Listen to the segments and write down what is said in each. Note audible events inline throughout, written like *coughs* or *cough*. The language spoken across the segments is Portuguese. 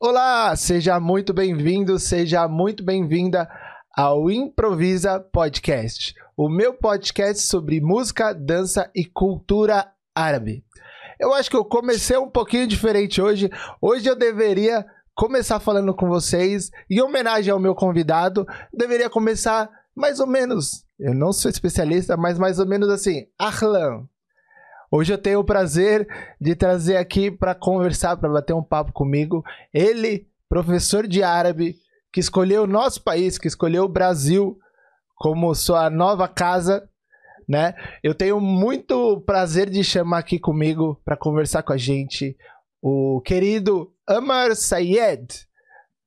Olá, seja muito bem-vindo, seja muito bem-vinda ao Improvisa Podcast, o meu podcast sobre música, dança e cultura árabe. Eu acho que eu comecei um pouquinho diferente hoje. Hoje eu deveria começar falando com vocês em homenagem ao meu convidado. Deveria começar mais ou menos. Eu não sou especialista, mas mais ou menos assim. Ahlan. Hoje eu tenho o prazer de trazer aqui para conversar, para bater um papo comigo, ele, professor de árabe, que escolheu o nosso país, que escolheu o Brasil como sua nova casa, né? Eu tenho muito prazer de chamar aqui comigo para conversar com a gente o querido Amar Sayed.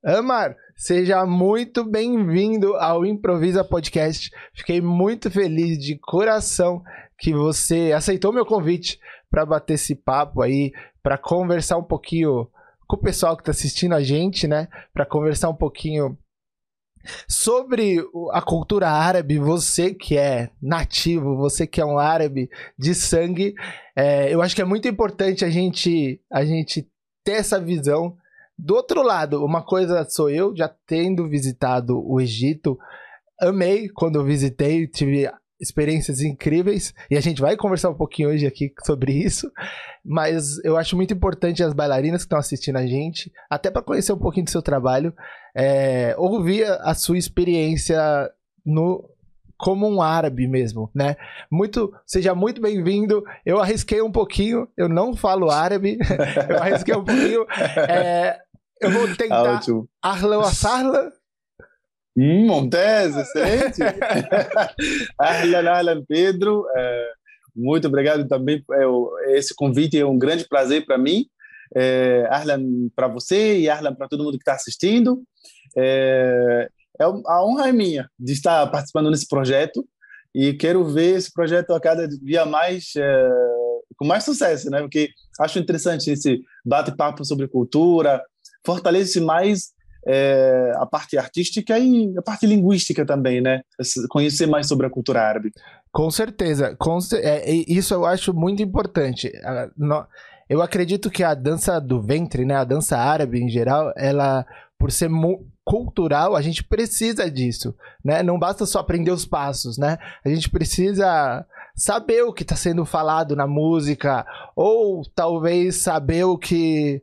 Amar, seja muito bem-vindo ao Improvisa Podcast. Fiquei muito feliz de coração que você aceitou meu convite para bater esse papo aí, para conversar um pouquinho com o pessoal que está assistindo a gente, né? Para conversar um pouquinho sobre a cultura árabe, você que é nativo, você que é um árabe de sangue, é, eu acho que é muito importante a gente, a gente ter essa visão. Do outro lado, uma coisa sou eu, já tendo visitado o Egito, amei quando eu visitei, tive experiências incríveis e a gente vai conversar um pouquinho hoje aqui sobre isso, mas eu acho muito importante as bailarinas que estão assistindo a gente, até para conhecer um pouquinho do seu trabalho, é, ouvir a sua experiência no como um árabe mesmo, né? Muito, seja muito bem-vindo. Eu arrisquei um pouquinho, eu não falo árabe, *laughs* eu arrisquei um pouquinho. É, eu vou tentar. Arlan Assarla, Montes, excelente. *laughs* ahlan, ahlan, Pedro. É, muito obrigado também. É, esse convite é um grande prazer para mim. É, ahlan para você e ahlan para todo mundo que está assistindo. É, é, a honra é minha de estar participando nesse projeto e quero ver esse projeto a cada dia mais é, com mais sucesso, né? Porque acho interessante esse bate-papo sobre cultura, fortalece mais é, a parte artística e a parte linguística também, né? Conhecer mais sobre a cultura árabe. Com certeza. Com, é, isso eu acho muito importante. Eu acredito que a dança do ventre, né? A dança árabe em geral, ela, por ser cultural, a gente precisa disso, né? Não basta só aprender os passos, né? A gente precisa saber o que está sendo falado na música, ou talvez saber o que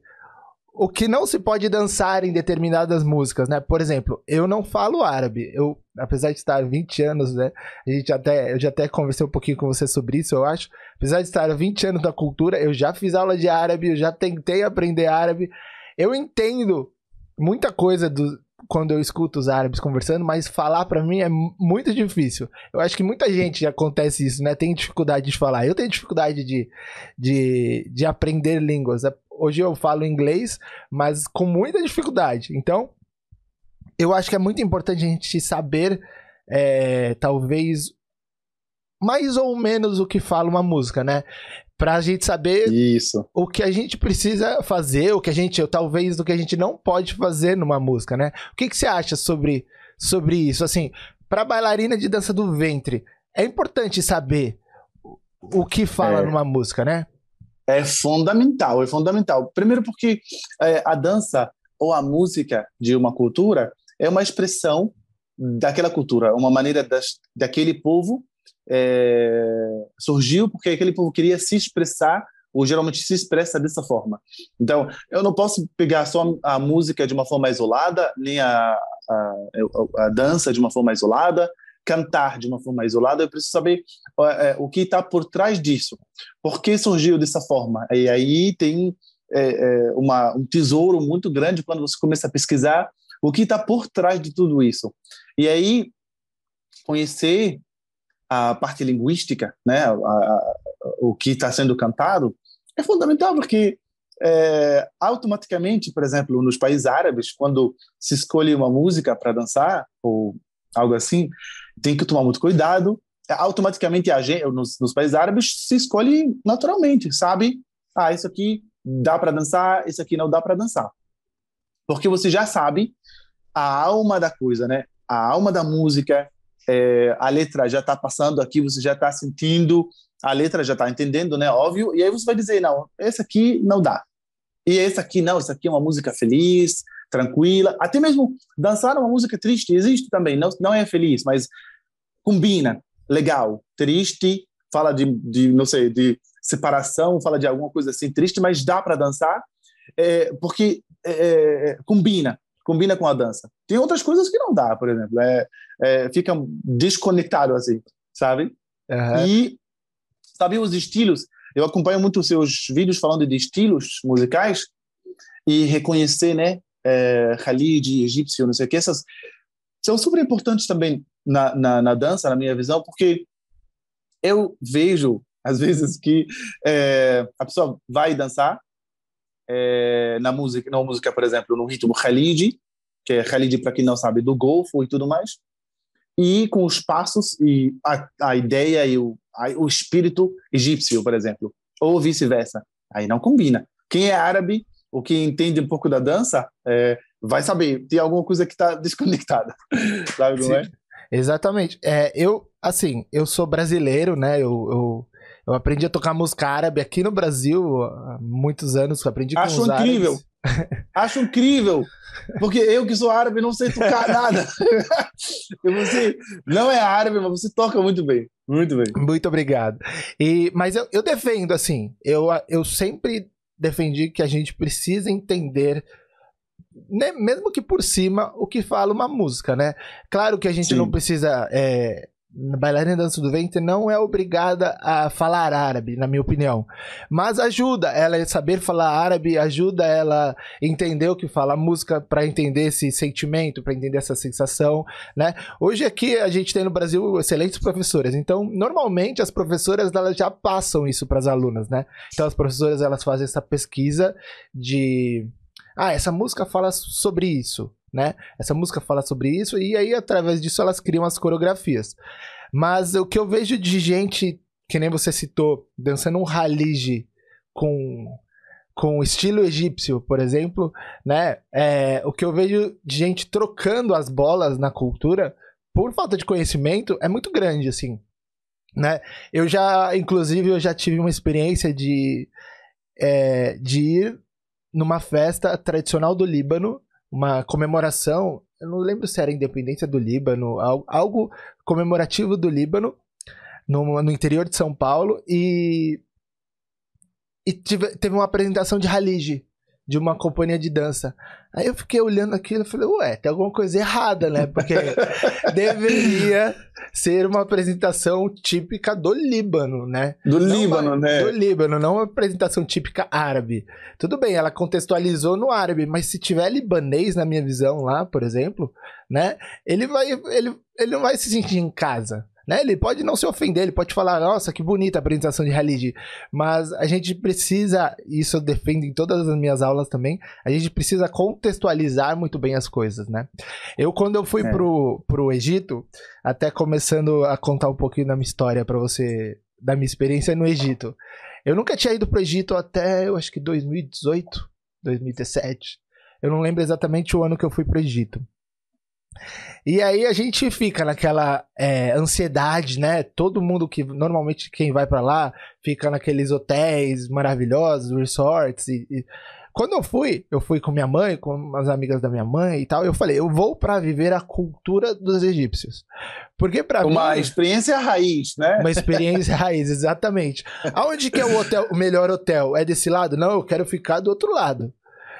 o que não se pode dançar em determinadas músicas, né? Por exemplo, eu não falo árabe. Eu, apesar de estar 20 anos, né? A gente até, eu já até conversei um pouquinho com você sobre isso, eu acho. Apesar de estar 20 anos da cultura, eu já fiz aula de árabe, eu já tentei aprender árabe. Eu entendo muita coisa do, quando eu escuto os árabes conversando, mas falar para mim é muito difícil. Eu acho que muita gente acontece isso, né? Tem dificuldade de falar. Eu tenho dificuldade de, de, de aprender línguas hoje eu falo inglês, mas com muita dificuldade. Então, eu acho que é muito importante a gente saber, é, talvez, mais ou menos o que fala uma música, né? Pra gente saber Isso. o que a gente precisa fazer, o que a gente, talvez, o que a gente não pode fazer numa música, né? O que, que você acha sobre, sobre isso? Assim, pra bailarina de dança do ventre, é importante saber o que fala é. numa música, né? É fundamental, é fundamental. Primeiro porque é, a dança ou a música de uma cultura é uma expressão daquela cultura, uma maneira das, daquele povo é, surgiu porque aquele povo queria se expressar ou geralmente se expressa dessa forma. Então, eu não posso pegar só a música de uma forma isolada, nem a, a, a dança de uma forma isolada, cantar de uma forma isolada, eu preciso saber é, o que está por trás disso. Por que surgiu dessa forma? E aí tem é, é, uma, um tesouro muito grande quando você começa a pesquisar o que está por trás de tudo isso. E aí conhecer a parte linguística, né, a, a, o que está sendo cantado, é fundamental porque é, automaticamente, por exemplo, nos países árabes, quando se escolhe uma música para dançar ou algo assim, tem que tomar muito cuidado. É, automaticamente, a gente, nos, nos países árabes, se escolhe naturalmente, sabe? Ah, isso aqui dá para dançar, isso aqui não dá para dançar. Porque você já sabe a alma da coisa, né? A alma da música, é, a letra já está passando aqui, você já está sentindo, a letra já está entendendo, né? Óbvio. E aí você vai dizer, não, esse aqui não dá. E essa aqui não, essa aqui é uma música feliz, tranquila. Até mesmo dançar uma música triste existe também, não, não é feliz, mas combina, legal. Triste, fala de, de não sei, de separação, fala de alguma coisa assim triste, mas dá para dançar, é, porque é, é, combina, combina com a dança. Tem outras coisas que não dá, por exemplo, é, é fica desconectado assim, sabe? Uhum. E sabe os estilos? Eu acompanho muito os seus vídeos falando de estilos musicais e reconhecer, né, é, Khalid, egípcio, não sei o que, essas são super importantes também na, na, na dança, na minha visão, porque eu vejo às vezes que é, a pessoa vai dançar é, na música, na música, por exemplo, no ritmo Khalid, que é Khalid para quem não sabe do Golfo e tudo mais, e com os passos e a, a ideia e o, a, o espírito egípcio, por exemplo, ou vice-versa. Aí não combina. Quem é árabe ou quem entende um pouco da dança é, vai saber, tem alguma coisa que está *laughs* desconectada. Sabe como é? Exatamente. É, eu, assim, eu sou brasileiro, né? Eu, eu, eu, aprendi a tocar música árabe aqui no Brasil há muitos anos. Aprendi com Acho incrível. *laughs* Acho incrível. Porque eu que sou árabe não sei tocar *laughs* nada. você não é árabe, mas você toca muito bem. Muito bem. Muito obrigado. E, mas eu, eu defendo, assim, eu, eu sempre defendi que a gente precisa entender né, mesmo que por cima, o que fala uma música, né? Claro que a gente Sim. não precisa. É, bailarina dança do ventre não é obrigada a falar árabe, na minha opinião. Mas ajuda ela a saber falar árabe, ajuda ela a entender o que fala a música, para entender esse sentimento, para entender essa sensação, né? Hoje aqui a gente tem no Brasil excelentes professoras, então normalmente as professoras elas já passam isso para as alunas, né? Então as professoras elas fazem essa pesquisa de ah, essa música fala sobre isso, né? Essa música fala sobre isso, e aí, através disso, elas criam as coreografias. Mas o que eu vejo de gente, que nem você citou, dançando um halige com com estilo egípcio, por exemplo, né? É, o que eu vejo de gente trocando as bolas na cultura por falta de conhecimento é muito grande, assim, né? Eu já, inclusive, eu já tive uma experiência de é, de ir numa festa tradicional do Líbano, uma comemoração, eu não lembro se era independência do Líbano, algo comemorativo do Líbano, no, no interior de São Paulo, e, e tive, teve uma apresentação de Haliji de uma companhia de dança. Aí eu fiquei olhando aquilo e falei, ué, tem alguma coisa errada, né? Porque *laughs* deveria ser uma apresentação típica do Líbano, né? Do não Líbano, uma, né? Do Líbano, não uma apresentação típica árabe. Tudo bem, ela contextualizou no árabe, mas se tiver libanês, na minha visão lá, por exemplo, né? Ele vai, ele, ele não vai se sentir em casa. Né? Ele pode não se ofender, ele pode falar, nossa, que bonita a apresentação de Khalid, mas a gente precisa, isso eu defendo em todas as minhas aulas também, a gente precisa contextualizar muito bem as coisas, né? Eu, quando eu fui é. pro, pro Egito, até começando a contar um pouquinho da minha história para você, da minha experiência no Egito, eu nunca tinha ido pro Egito até, eu acho que 2018, 2017, eu não lembro exatamente o ano que eu fui pro Egito. E aí a gente fica naquela é, ansiedade, né? Todo mundo que normalmente quem vai para lá fica naqueles hotéis maravilhosos, resorts e, e, quando eu fui, eu fui com minha mãe, com umas amigas da minha mãe e tal, eu falei, eu vou para viver a cultura dos egípcios. Porque para uma mim, experiência raiz, né? Uma experiência *laughs* raiz, exatamente. Aonde que é o hotel, o melhor hotel? É desse lado? Não, eu quero ficar do outro lado.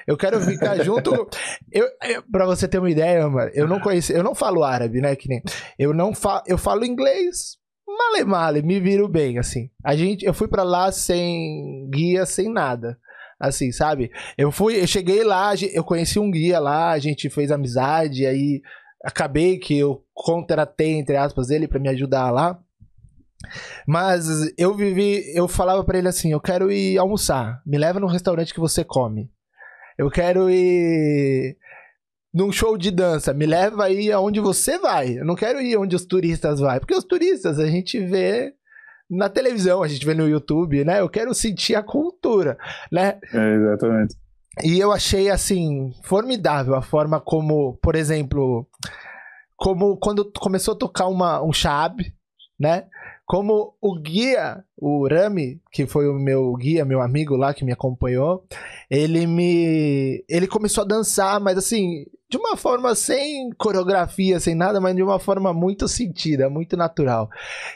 Eu quero ficar junto. Eu, eu, pra você ter uma ideia, mano, eu não conheço, eu não falo árabe, né? Que nem. Eu não falo. Eu falo inglês. Male male, me viro bem, assim. A gente, eu fui para lá sem guia, sem nada assim, sabe? Eu fui, eu cheguei lá, eu conheci um guia lá, a gente fez amizade, aí acabei que eu contratei entre aspas ele para me ajudar lá. Mas eu vivi, eu falava para ele assim, eu quero ir almoçar, me leva no restaurante que você come. Eu quero ir num show de dança. Me leva aí aonde você vai. Eu não quero ir onde os turistas vão. Porque os turistas a gente vê na televisão, a gente vê no YouTube, né? Eu quero sentir a cultura, né? É, exatamente. E eu achei, assim, formidável a forma como, por exemplo, como quando começou a tocar uma, um chab, né? Como o guia, o Rami, que foi o meu guia, meu amigo lá que me acompanhou, ele me. Ele começou a dançar, mas assim, de uma forma sem coreografia, sem nada, mas de uma forma muito sentida, muito natural.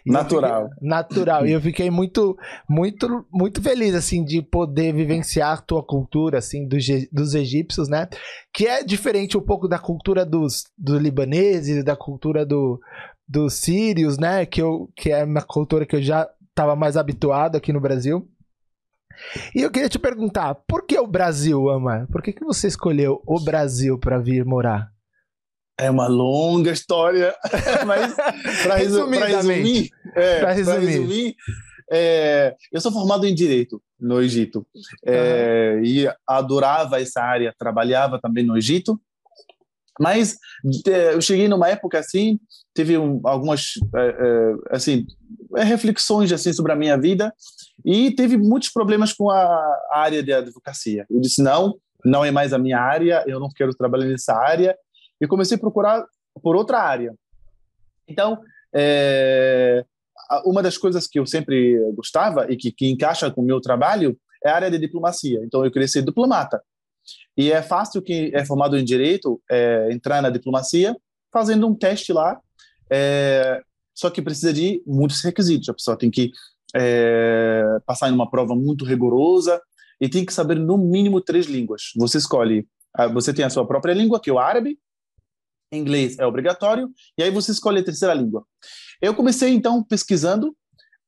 E natural. Fiquei, natural. e eu fiquei muito, muito, muito feliz, assim, de poder vivenciar a tua cultura, assim, dos, dos egípcios, né? Que é diferente um pouco da cultura dos, dos libaneses, da cultura do, dos sírios, né? Que, eu, que é uma cultura que eu já estava mais habituado aqui no Brasil. E eu queria te perguntar, por que o Brasil, Amar? Por que, que você escolheu o Brasil para vir morar? É uma longa história, *laughs* mas para resumir, resumir, é, resumir, resumir é, eu sou formado em Direito no Egito é, uhum. e adorava essa área, trabalhava também no Egito, mas é, eu cheguei numa época assim, teve um, algumas é, é, assim reflexões assim sobre a minha vida e teve muitos problemas com a área de advocacia. Eu disse não, não é mais a minha área, eu não quero trabalhar nessa área e comecei a procurar por outra área. Então, é, uma das coisas que eu sempre gostava e que, que encaixa com o meu trabalho é a área de diplomacia. Então, eu queria ser diplomata. E é fácil que é formado em direito é, entrar na diplomacia fazendo um teste lá, é, só que precisa de muitos requisitos. A pessoa tem que é, passar em uma prova muito rigorosa e tem que saber no mínimo três línguas. Você escolhe, você tem a sua própria língua, que é o árabe, inglês é obrigatório, e aí você escolhe a terceira língua. Eu comecei então pesquisando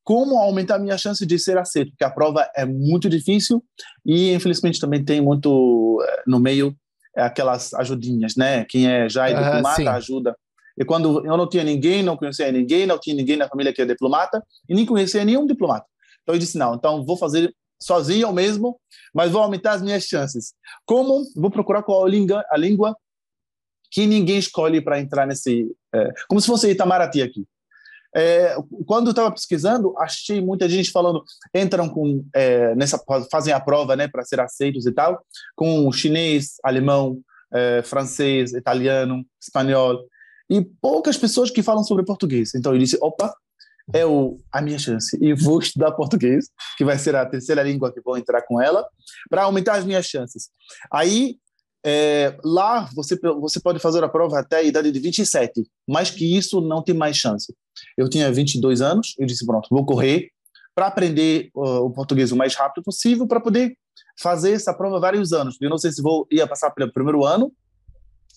como aumentar a minha chance de ser aceito, porque a prova é muito difícil e infelizmente também tem muito eh, no meio aquelas ajudinhas, né? Quem é já é diplomata ajuda. E quando eu não tinha ninguém, não conhecia ninguém, não tinha ninguém na família que é diplomata e nem conhecia nenhum diplomata. Então eu disse não, então vou fazer sozinho mesmo, mas vou aumentar as minhas chances. Como? Vou procurar qual a língua, a língua que ninguém escolhe para entrar nesse, é, como se fosse Itamaraty aqui. É, quando estava pesquisando, achei muita gente falando, entram com é, nessa fazem a prova, né, para ser aceitos e tal, com chinês, alemão, é, francês, italiano, espanhol e poucas pessoas que falam sobre português. Então eu disse, opa, é o, a minha chance e vou estudar português, que vai ser a terceira língua que vou entrar com ela, para aumentar as minhas chances. Aí é, lá você, você pode fazer a prova até a idade de 27, mas que isso não tem mais chance. Eu tinha 22 anos, eu disse, pronto, vou correr para aprender uh, o português o mais rápido possível para poder fazer essa prova vários anos. Eu não sei se vou ia passar pelo primeiro ano.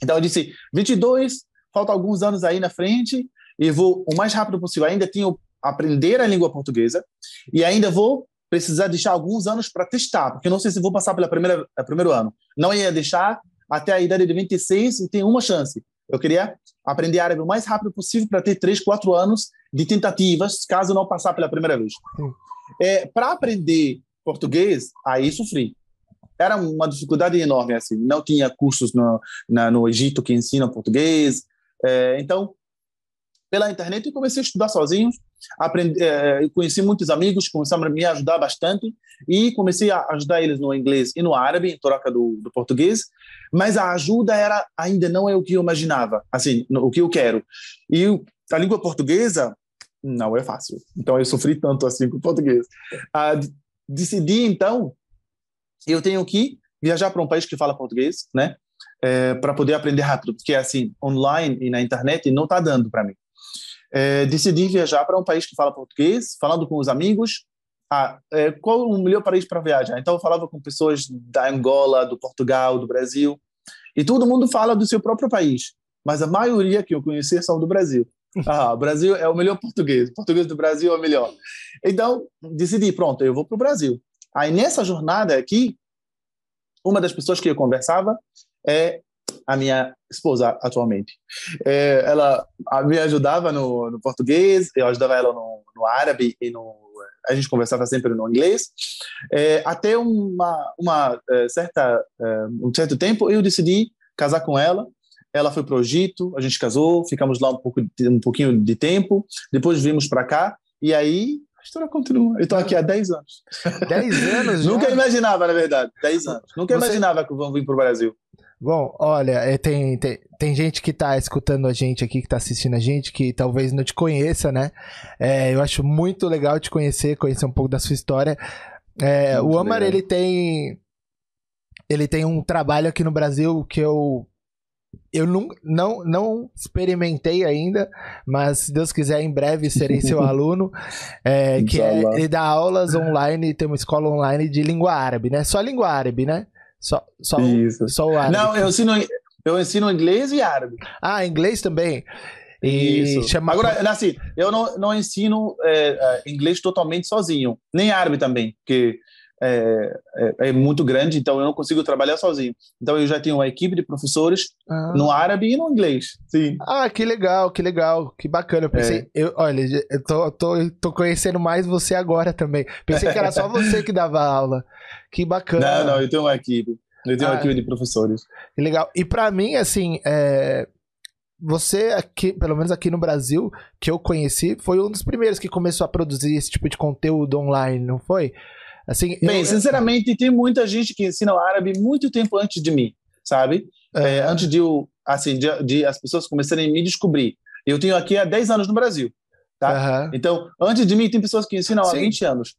Então eu disse, 22, falta alguns anos aí na frente e vou o mais rápido possível. Ainda tenho aprender a língua portuguesa e ainda vou precisar deixar alguns anos para testar, porque não sei se vou passar pela primeira primeiro ano. Não ia deixar até a idade de 26 e tem uma chance. Eu queria aprender árabe o mais rápido possível para ter três, quatro anos de tentativas, caso não passar pela primeira vez. É, para aprender português, aí sofri. Era uma dificuldade enorme, assim. Não tinha cursos no, na, no Egito que ensinam português. É, então, pela internet, eu comecei a estudar sozinho aprendi, é, conheci muitos amigos, começaram a me ajudar bastante e comecei a ajudar eles no inglês e no árabe, em troca do, do português, mas a ajuda era ainda não é o que eu imaginava, assim, o que eu quero. E a língua portuguesa não é fácil. Então eu sofri tanto assim com o português. Ah, decidi então, eu tenho que viajar para um país que fala português, né? É, para poder aprender rápido, porque assim, online e na internet não está dando para mim é, decidi viajar para um país que fala português, falando com os amigos. Ah, é, qual o melhor país para viajar? Então eu falava com pessoas da Angola, do Portugal, do Brasil, e todo mundo fala do seu próprio país, mas a maioria que eu conhecia são do Brasil. *laughs* Ah, o Brasil é o melhor português, o português do Brasil é o melhor. Então decidi, pronto, eu vou para o Brasil. Aí nessa jornada aqui, uma das pessoas que eu conversava é a minha esposa atualmente. É, ela me ajudava no, no, português, eu ajudava ela no, no, árabe e no a gente conversava sempre no inglês. É, até uma, uma é, certa é, um certo tempo eu decidi casar com ela. Ela foi para o Egito, a gente casou, ficamos lá um pouco um pouquinho de tempo. Depois vimos para cá e aí história continua. Eu estou aqui há 10 anos. 10 anos? *laughs* Nunca imaginava, na verdade. 10 anos. Nunca Você... imaginava que vão vir para o Brasil. Bom, olha, é, tem, tem, tem gente que tá escutando a gente aqui, que tá assistindo a gente, que talvez não te conheça, né? É, eu acho muito legal te conhecer, conhecer um pouco da sua história. É, o Amar, legal. ele tem. Ele tem um trabalho aqui no Brasil que eu eu não, não, não experimentei ainda, mas se Deus quiser, em breve serei seu *laughs* aluno. É, que é, ele dá aulas online, tem uma escola online de língua árabe, né? Só língua árabe, né? Só, só, Isso. só o árabe. Não, eu ensino, eu ensino inglês e árabe. Ah, inglês também? E Isso. Chama... Agora, assim, eu não, não ensino é, é inglês totalmente sozinho, nem árabe também, porque é, é, é, muito grande, então eu não consigo trabalhar sozinho. Então eu já tenho uma equipe de professores ah. no árabe e no inglês. Sim. Ah, que legal, que legal, que bacana. Eu pensei, é. eu, olha, eu tô, tô, tô conhecendo mais você agora também. Pensei que era só você que dava aula. Que bacana. Não, não, eu tenho uma equipe. Eu tenho ah, uma equipe de professores. Que legal. E para mim, assim, é, você aqui, pelo menos aqui no Brasil, que eu conheci, foi um dos primeiros que começou a produzir esse tipo de conteúdo online, não foi? Assim, Bem, eu, sinceramente, tem muita gente que ensina o árabe muito tempo antes de mim, sabe? É. É, antes de, eu, assim, de, de, as pessoas começarem a me descobrir. Eu tenho aqui há 10 anos no Brasil, tá? Uhum. Então, antes de mim, tem pessoas que ensinam Sim. há 20 anos.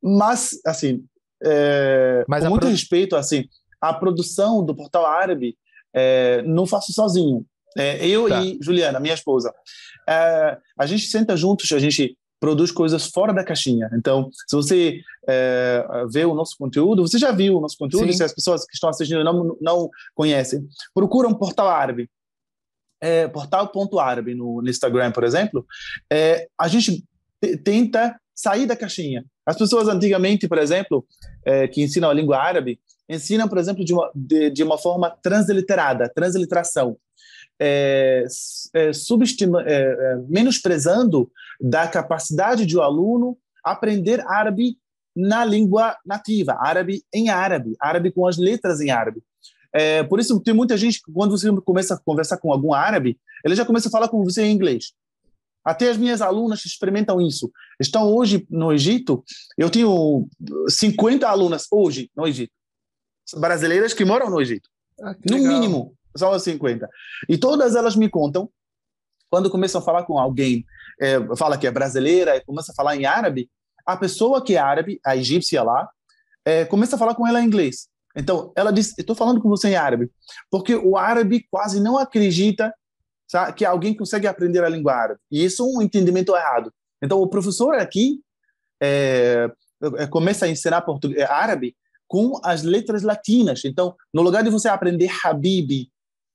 Mas, assim, é, Mas com muito pro... respeito, assim, a produção do portal árabe é, não faço sozinho. É, eu tá. e Juliana, minha esposa, é, a gente senta juntos, a gente produz coisas fora da caixinha. Então, se você é, vê o nosso conteúdo, você já viu o nosso conteúdo, Sim. se as pessoas que estão assistindo não, não conhecem, procura um portal árabe. É, portal.árabe no, no Instagram, por exemplo, é, a gente tenta sair da caixinha. As pessoas antigamente, por exemplo, é, que ensinam a língua árabe, ensinam, por exemplo, de uma, de, de uma forma transliterada, transliteração é, é, subestima, é, é, menosprezando da capacidade de o um aluno aprender árabe na língua nativa, árabe em árabe, árabe com as letras em árabe. É, por isso, tem muita gente que, quando você começa a conversar com algum árabe, ele já começa a falar com você em inglês. Até as minhas alunas experimentam isso. Estão hoje no Egito, eu tenho 50 alunas hoje no Egito, brasileiras que moram no Egito. Ah, no legal. mínimo, só as 50. E todas elas me contam, quando começam a falar com alguém, é, fala que é brasileira, começa a falar em árabe, a pessoa que é árabe, a egípcia lá, é, começa a falar com ela em inglês. Então, ela diz: Estou falando com você em árabe, porque o árabe quase não acredita sabe, que alguém consegue aprender a língua árabe. E isso é um entendimento errado. Então, o professor aqui é, é começa a ensinar é, árabe com as letras latinas. Então, no lugar de você aprender Habibi,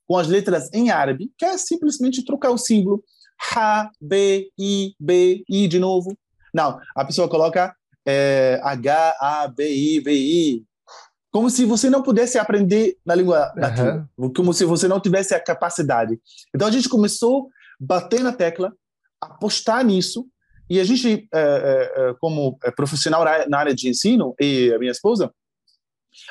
com as letras em árabe, que é simplesmente trocar o símbolo Ha, B, I, B, I de novo. Não, a pessoa coloca é, H, A, B, I, B, I. Como se você não pudesse aprender na língua nativa, uhum. como se você não tivesse a capacidade. Então a gente começou a bater na tecla, apostar nisso, e a gente, é, é, é como profissional na área de ensino, e a minha esposa,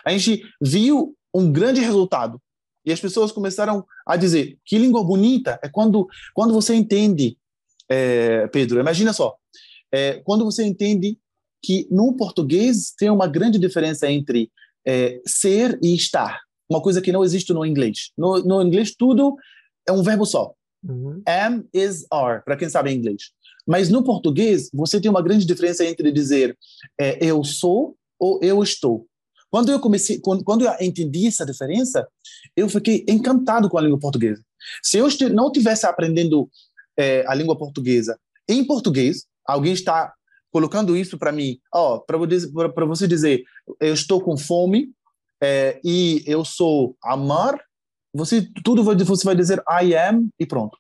a gente viu um grande resultado e as pessoas começaram a dizer que língua bonita é quando, quando você entende, é, Pedro, imagina só, é, quando você entende que no português tem uma grande diferença entre é, ser e estar, uma coisa que não existe no inglês. No, no inglês tudo é um verbo só. Uhum. Am, is, are, para quem sabe inglês. Mas no português, você tem uma grande diferença entre dizer é, eu sou ou eu estou. Quando eu comecei, quando, quando eu entendi essa diferença, eu fiquei encantado com a língua portuguesa. Se eu não tivesse aprendendo é, a língua portuguesa em português, alguém está colocando isso para mim, ó, para você dizer, eu estou com fome é, e eu sou amar, você tudo vai, você vai dizer I am e pronto,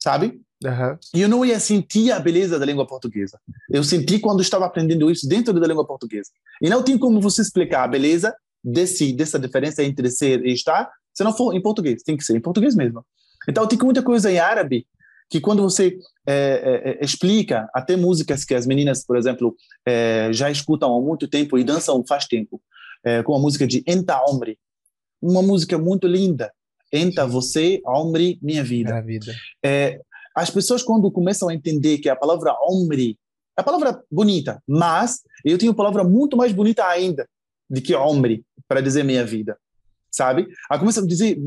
sabe? Uhum. E eu não ia sentir a beleza da língua portuguesa. Eu senti quando estava aprendendo isso dentro da língua portuguesa. E não tem como você explicar a beleza desse, dessa diferença entre ser e estar se não for em português. Tem que ser em português mesmo. Então, tem muita coisa em árabe que quando você é, é, é, explica, até músicas que as meninas, por exemplo, é, já escutam há muito tempo e dançam faz tempo, é, com a música de Enta Omri, uma música muito linda. Enta você, Omri, minha vida. Minha vida. As pessoas, quando começam a entender que a palavra homem é a palavra bonita, mas eu tenho uma palavra muito mais bonita ainda do que homem para dizer minha vida. sabe? Aí começa a dizer,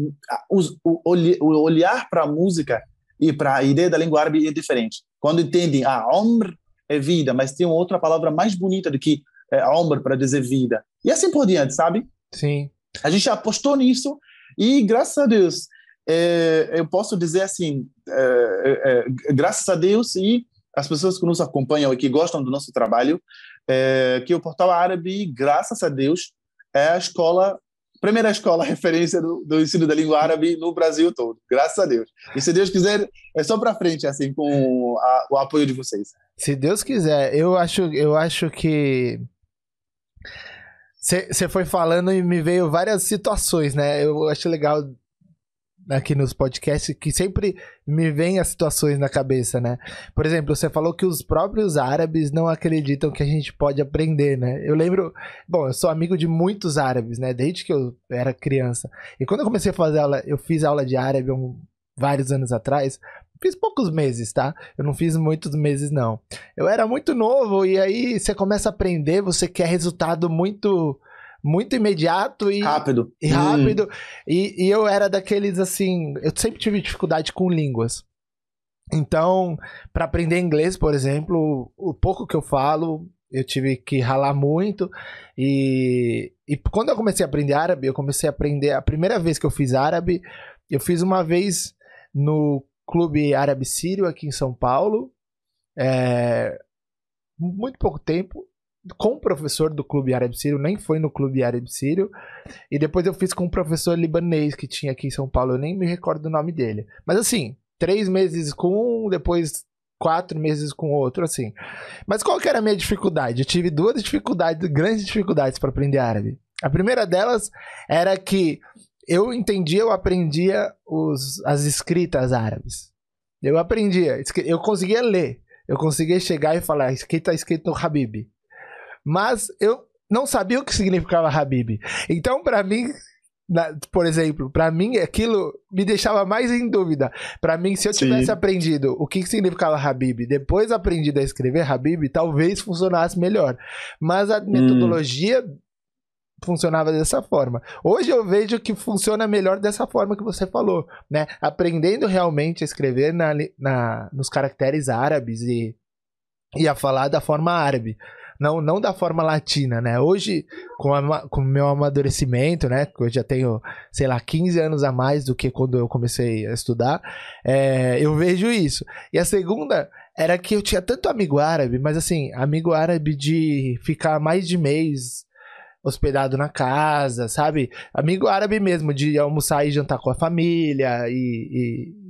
o, o, o olhar para a música e para a ideia da língua árabe é diferente. Quando entendem, ah, omr é vida, mas tem outra palavra mais bonita do que é, omr para dizer vida. E assim por diante, sabe? Sim. A gente apostou nisso e, graças a Deus, é, eu posso dizer assim, é, é, é graças a Deus e as pessoas que nos acompanham e que gostam do nosso trabalho, é, que o Portal Árabe, graças a Deus, é a escola primeira escola *laughs* referência do, do, ensino da língua árabe no Brasil todo, graças a Deus. E se Deus quiser, é só para frente, assim, com a, o apoio de vocês. Se Deus quiser, eu acho, eu acho que você foi falando e me veio várias situações, né? Eu acho legal aqui nos podcasts que sempre me vem as situações na cabeça, né? Por exemplo, você falou que os próprios árabes não acreditam que a gente pode aprender, né? Eu lembro, bom, eu sou amigo de muitos árabes, né? Desde que eu era criança. E quando eu comecei a fazer aula, eu fiz aula de árabe um, vários anos atrás. Fiz poucos meses, tá? Eu não fiz muitos meses, não. Eu era muito novo e aí você começa a aprender, você quer resultado muito muito imediato e rápido. E rápido. Hum. E, e eu era daqueles assim. Eu sempre tive dificuldade com línguas. Então, para aprender inglês, por exemplo, o pouco que eu falo, eu tive que ralar muito. E, e quando eu comecei a aprender árabe, eu comecei a aprender. A primeira vez que eu fiz árabe, eu fiz uma vez no Clube Árabe Sírio aqui em São Paulo. É, muito pouco tempo com o professor do Clube Árabe Sírio, nem foi no Clube Árabe Sírio. E depois eu fiz com um professor libanês que tinha aqui em São Paulo, eu nem me recordo do nome dele. Mas assim, três meses com um, depois quatro meses com outro, assim. Mas qual que era a minha dificuldade? Eu tive duas dificuldades, grandes dificuldades para aprender árabe. A primeira delas era que eu entendia, eu aprendia os, as escritas árabes. Eu aprendia, eu conseguia ler. Eu conseguia chegar e falar, aqui escrito no Habib mas eu não sabia o que significava Habib. Então, para mim, na, por exemplo, para mim aquilo me deixava mais em dúvida. Para mim, se eu tivesse Sim. aprendido o que significava Habib, depois aprendido a escrever Habib, talvez funcionasse melhor. Mas a hum. metodologia funcionava dessa forma. Hoje eu vejo que funciona melhor dessa forma que você falou, né? Aprendendo realmente a escrever na, na, nos caracteres árabes e, e a falar da forma árabe não, não da forma latina, né? Hoje, com, com o meu amadurecimento, né? Que eu já tenho, sei lá, 15 anos a mais do que quando eu comecei a estudar, é, eu vejo isso. E a segunda era que eu tinha tanto amigo árabe, mas assim, amigo árabe de ficar mais de mês hospedado na casa, sabe? Amigo árabe mesmo, de almoçar e jantar com a família e,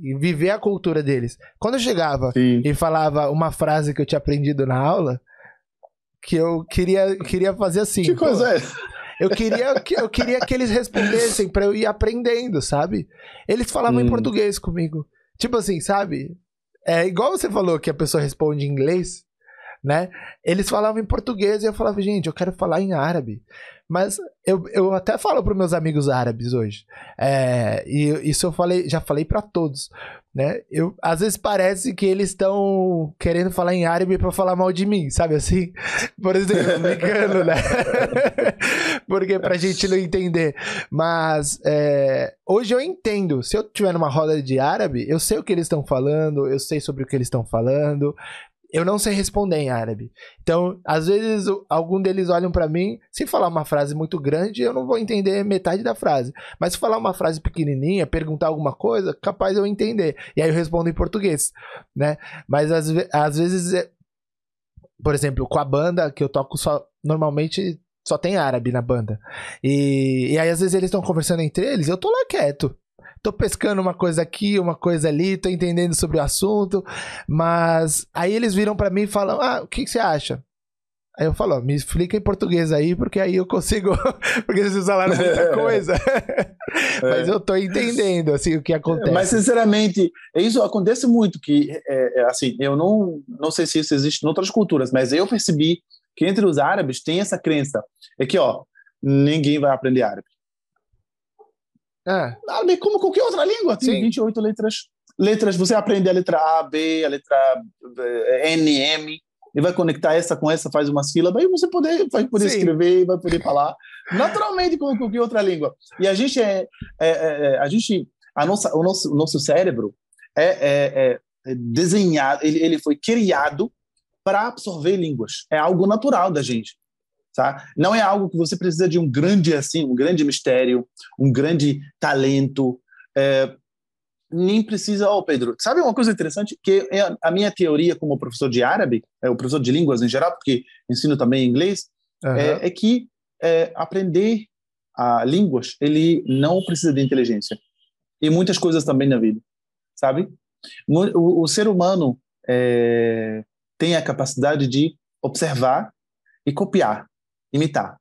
e, e viver a cultura deles. Quando eu chegava Sim. e falava uma frase que eu tinha aprendido na aula, que eu queria, queria fazer assim. Que coisa é? Eu queria, que, eu queria que eles respondessem para eu ir aprendendo, sabe? Eles falavam hum. em português comigo. Tipo assim, sabe? É igual você falou que a pessoa responde em inglês, né? Eles falavam em português e eu falava, gente, eu quero falar em árabe. Mas eu, eu até falo para meus amigos árabes hoje. É, e isso eu falei, já falei para todos. Né? Eu, às vezes parece que eles estão querendo falar em árabe para falar mal de mim, sabe assim? *laughs* Por exemplo, *laughs* brincando, né? *laughs* Porque pra gente não entender. Mas é, hoje eu entendo. Se eu tiver numa roda de árabe, eu sei o que eles estão falando, eu sei sobre o que eles estão falando, eu não sei responder em árabe. Então, às vezes, algum deles olham para mim, se falar uma frase muito grande, eu não vou entender metade da frase. Mas se falar uma frase pequenininha, perguntar alguma coisa, capaz eu entender. E aí eu respondo em português, né? Mas às, às vezes, é, por exemplo, com a banda que eu toco só normalmente só tem árabe na banda. E, e aí às vezes eles estão conversando entre eles, eu tô lá quieto tô pescando uma coisa aqui, uma coisa ali, tô entendendo sobre o assunto, mas aí eles viram para mim e falam: "Ah, o que, que você acha?" Aí eu falo, me explica em português aí, porque aí eu consigo. *laughs* porque vocês falaram *laughs* muita coisa. Mas eu tô entendendo, assim, o que acontece. Mas, sinceramente, isso acontece muito, que, é, é, assim, eu não, não sei se isso existe em outras culturas, mas eu percebi que entre os árabes tem essa crença. É que, ó, ninguém vai aprender árabe. É. Árabe como qualquer outra língua, tem Sim. 28 letras. Letras, você aprende a letra A, B, a letra eh, N, M, e vai conectar essa com essa, faz uma sílaba, e você poder, vai poder Sim. escrever, vai poder falar. naturalmente com qualquer outra língua. E a gente é, é, é a gente, a nossa, o nosso, o nosso cérebro é, é, é desenhado, ele, ele foi criado para absorver línguas. É algo natural da gente. Tá? Não é algo que você precisa de um grande assim, um grande mistério, um grande talento. É, nem precisa. Ó, oh, Pedro, sabe uma coisa interessante? Que é a minha teoria como professor de árabe, é o professor de línguas em geral, porque ensino também inglês, uhum. é, é, que é, aprender a línguas ele não precisa de inteligência e muitas coisas também na vida, sabe? O, o ser humano é, tem a capacidade de observar e copiar, imitar.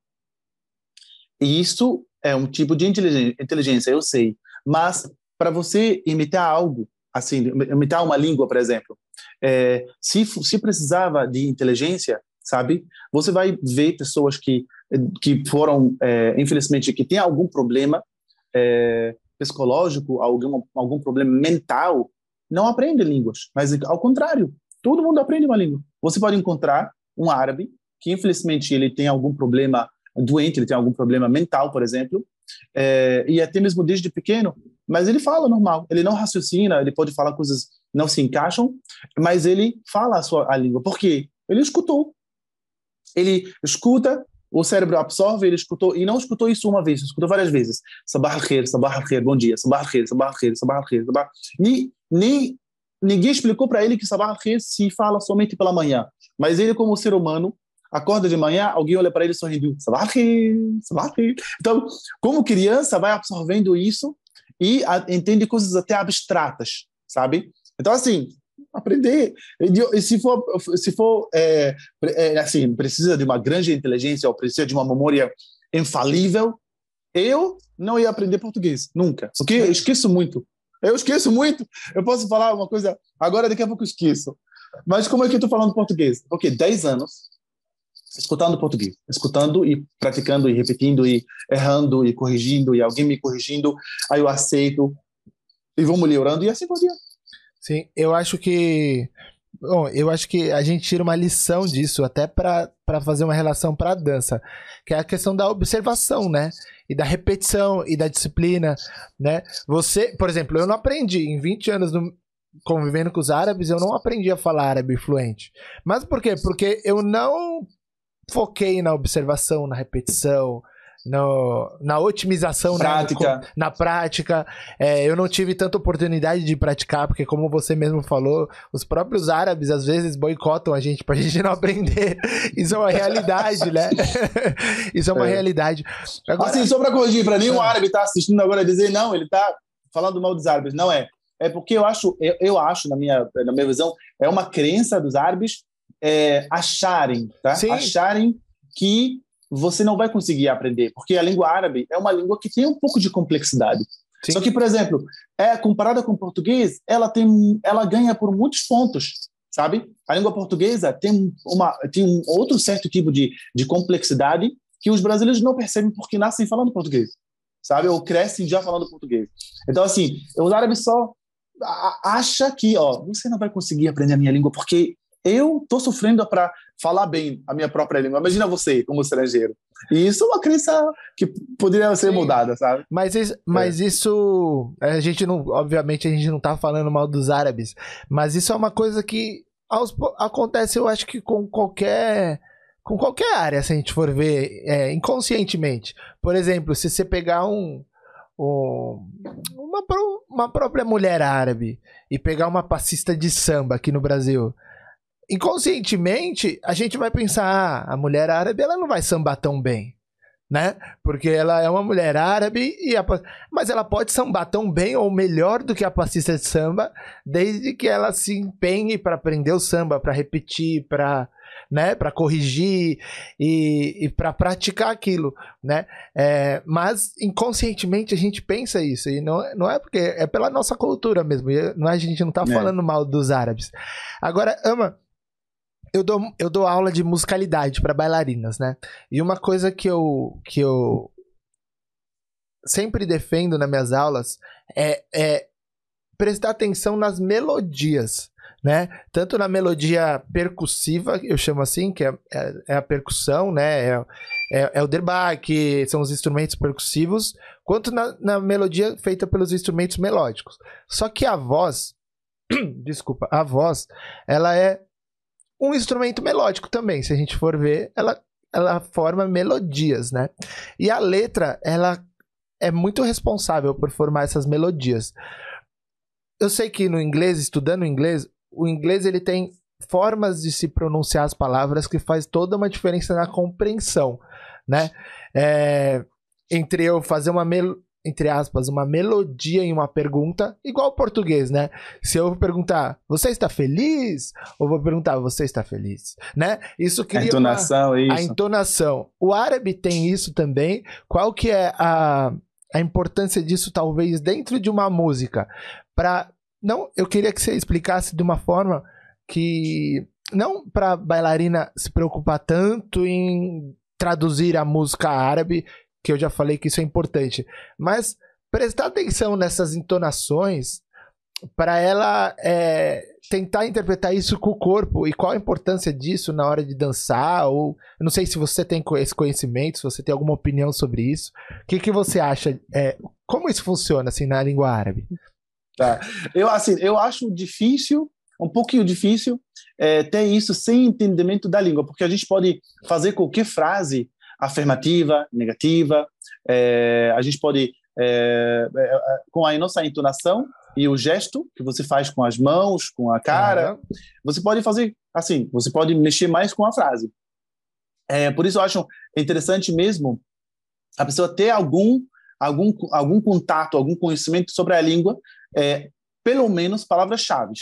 E isso é um tipo de inteligência, eu sei. Mas para você imitar algo, assim, imitar uma língua, por exemplo, é, se, se precisava de inteligência, sabe? Você vai ver pessoas que que foram, é, infelizmente, que têm algum problema é, psicológico, algum algum problema mental, não aprendem línguas. Mas ao contrário, todo mundo aprende uma língua. Você pode encontrar um árabe que infelizmente ele tem algum problema doente, ele tem algum problema mental, por exemplo, é, e até mesmo desde pequeno, mas ele fala normal, ele não raciocina, ele pode falar coisas não se encaixam, mas ele fala a sua a língua, porque ele escutou. Ele escuta, o cérebro absorve, ele escutou, e não escutou isso uma vez, escutou várias vezes. Sabah al-khair, sabah al-khair, bom dia, sabah al-khair, sabah al-khair, sabah al-khair, sabah... Nem, ninguém explicou para ele que sabah al-khair se fala somente pela manhã. Mas ele, como ser humano, acorda de manhã, alguém olha para ele sorrindo, sabah al-khair. Então, como criança, vai absorvendo isso e entende coisas até abstratas, sabe? Então, assim, aprender. E se for, se for é, é, assim, precisa de uma grande inteligência ou precisa de uma memória infalível, eu não ia aprender português, nunca. Porque eu esqueço muito. Eu esqueço muito. Eu posso falar uma coisa, agora daqui a pouco eu esqueço. Mas como é que eu estou falando português? Ok, 10 anos escutando português, escutando e praticando e repetindo e errando e corrigindo e alguém me corrigindo, aí eu aceito e vou melhorando e assim por diante. Sim, eu acho que. Bom, eu acho que a gente tira uma lição disso, até para fazer uma relação para a dança, que é a questão da observação, né? E da repetição e da disciplina, né? Você, por exemplo, eu não aprendi em 20 anos no, convivendo com os árabes, eu não aprendi a falar árabe fluente. Mas por quê? Porque eu não foquei na observação, na repetição, no, na otimização prática. Né, na prática. É, eu não tive tanta oportunidade de praticar, porque, como você mesmo falou, os próprios árabes às vezes boicotam a gente pra *laughs* gente não aprender. Isso é uma realidade, né? *laughs* Isso é uma é. realidade. Agora... Assim, só pra corrigir, pra nenhum árabe tá assistindo agora dizer, não, ele tá falando mal dos árabes. Não é. É porque eu acho, eu, eu acho, na minha, na minha visão, é uma crença dos árabes é, acharem, tá? Sim. Acharem que você não vai conseguir aprender, porque a língua árabe é uma língua que tem um pouco de complexidade. Sim. Só que, por exemplo, é comparada com o português, ela tem, ela ganha por muitos pontos, sabe? A língua portuguesa tem uma, tem um outro certo tipo de, de complexidade que os brasileiros não percebem porque nascem falando português, sabe? Ou crescem já falando português. Então, assim, os árabes só acha que, ó, você não vai conseguir aprender a minha língua porque eu tô sofrendo para falar bem a minha própria língua. Imagina você como estrangeiro. E isso é uma crença que poderia ser Sim. mudada, sabe? Mas, isso, mas é. isso. A gente não. Obviamente, a gente não tá falando mal dos árabes. Mas isso é uma coisa que aos, acontece, eu acho que com qualquer. Com qualquer área, se a gente for ver é, inconscientemente. Por exemplo, se você pegar um, um, uma, uma própria mulher árabe e pegar uma passista de samba aqui no Brasil, inconscientemente, a gente vai pensar, ah, a mulher árabe ela não vai sambar tão bem, né? Porque ela é uma mulher árabe e a... mas ela pode sambar tão bem ou melhor do que a passista de samba, desde que ela se empenhe para aprender o samba, para repetir, para né, para corrigir e, e para praticar aquilo, né? É, mas inconscientemente a gente pensa isso e não, não é porque é pela nossa cultura mesmo. Não é, a gente não tá é. falando mal dos árabes. Agora, ama eu dou, eu dou aula de musicalidade para bailarinas, né? E uma coisa que eu, que eu sempre defendo nas minhas aulas é, é prestar atenção nas melodias, né? Tanto na melodia percussiva, eu chamo assim, que é, é, é a percussão, né? É, é, é o derbaque, que são os instrumentos percussivos, quanto na, na melodia feita pelos instrumentos melódicos. Só que a voz, *coughs* desculpa, a voz, ela é um instrumento melódico também. Se a gente for ver, ela, ela forma melodias, né? E a letra, ela é muito responsável por formar essas melodias. Eu sei que no inglês, estudando inglês, o inglês ele tem formas de se pronunciar as palavras que faz toda uma diferença na compreensão, né? É, entre eu fazer uma mel entre aspas, uma melodia em uma pergunta, igual o português, né? Se eu perguntar, você está feliz? Ou vou perguntar, você está feliz? Né? Isso cria a entonação, uma, isso. A entonação. O árabe tem isso também. Qual que é a, a importância disso, talvez, dentro de uma música? Para não, eu queria que você explicasse de uma forma que não para bailarina se preocupar tanto em traduzir a música árabe que eu já falei que isso é importante. Mas prestar atenção nessas entonações para ela é, tentar interpretar isso com o corpo e qual a importância disso na hora de dançar ou não sei se você tem esse conhecimento se você tem alguma opinião sobre isso. O que, que você acha? É, como isso funciona assim na língua árabe? Tá. Eu assim eu acho difícil um pouquinho difícil é, ter isso sem entendimento da língua porque a gente pode fazer qualquer frase afirmativa, negativa. É, a gente pode, é, é, é, com a nossa entonação e o gesto que você faz com as mãos, com a cara, uhum. você pode fazer assim, você pode mexer mais com a frase. É, por isso eu acho interessante mesmo a pessoa ter algum algum algum contato, algum conhecimento sobre a língua, é, pelo menos palavras-chave,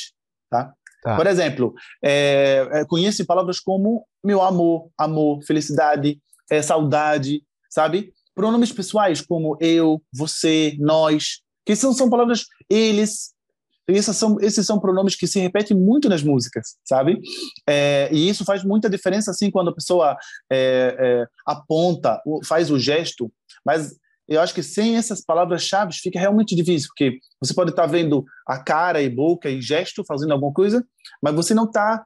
tá? Tá. Por exemplo, é, conhece palavras como meu amor, amor, felicidade, é, saudade, sabe? Pronomes pessoais como eu, você, nós, que são, são palavras eles. Esses são, esses são pronomes que se repetem muito nas músicas, sabe? É, e isso faz muita diferença, assim, quando a pessoa é, é, aponta, faz o gesto, mas eu acho que sem essas palavras-chave fica realmente difícil, porque você pode estar vendo a cara e boca e gesto fazendo alguma coisa, mas você não está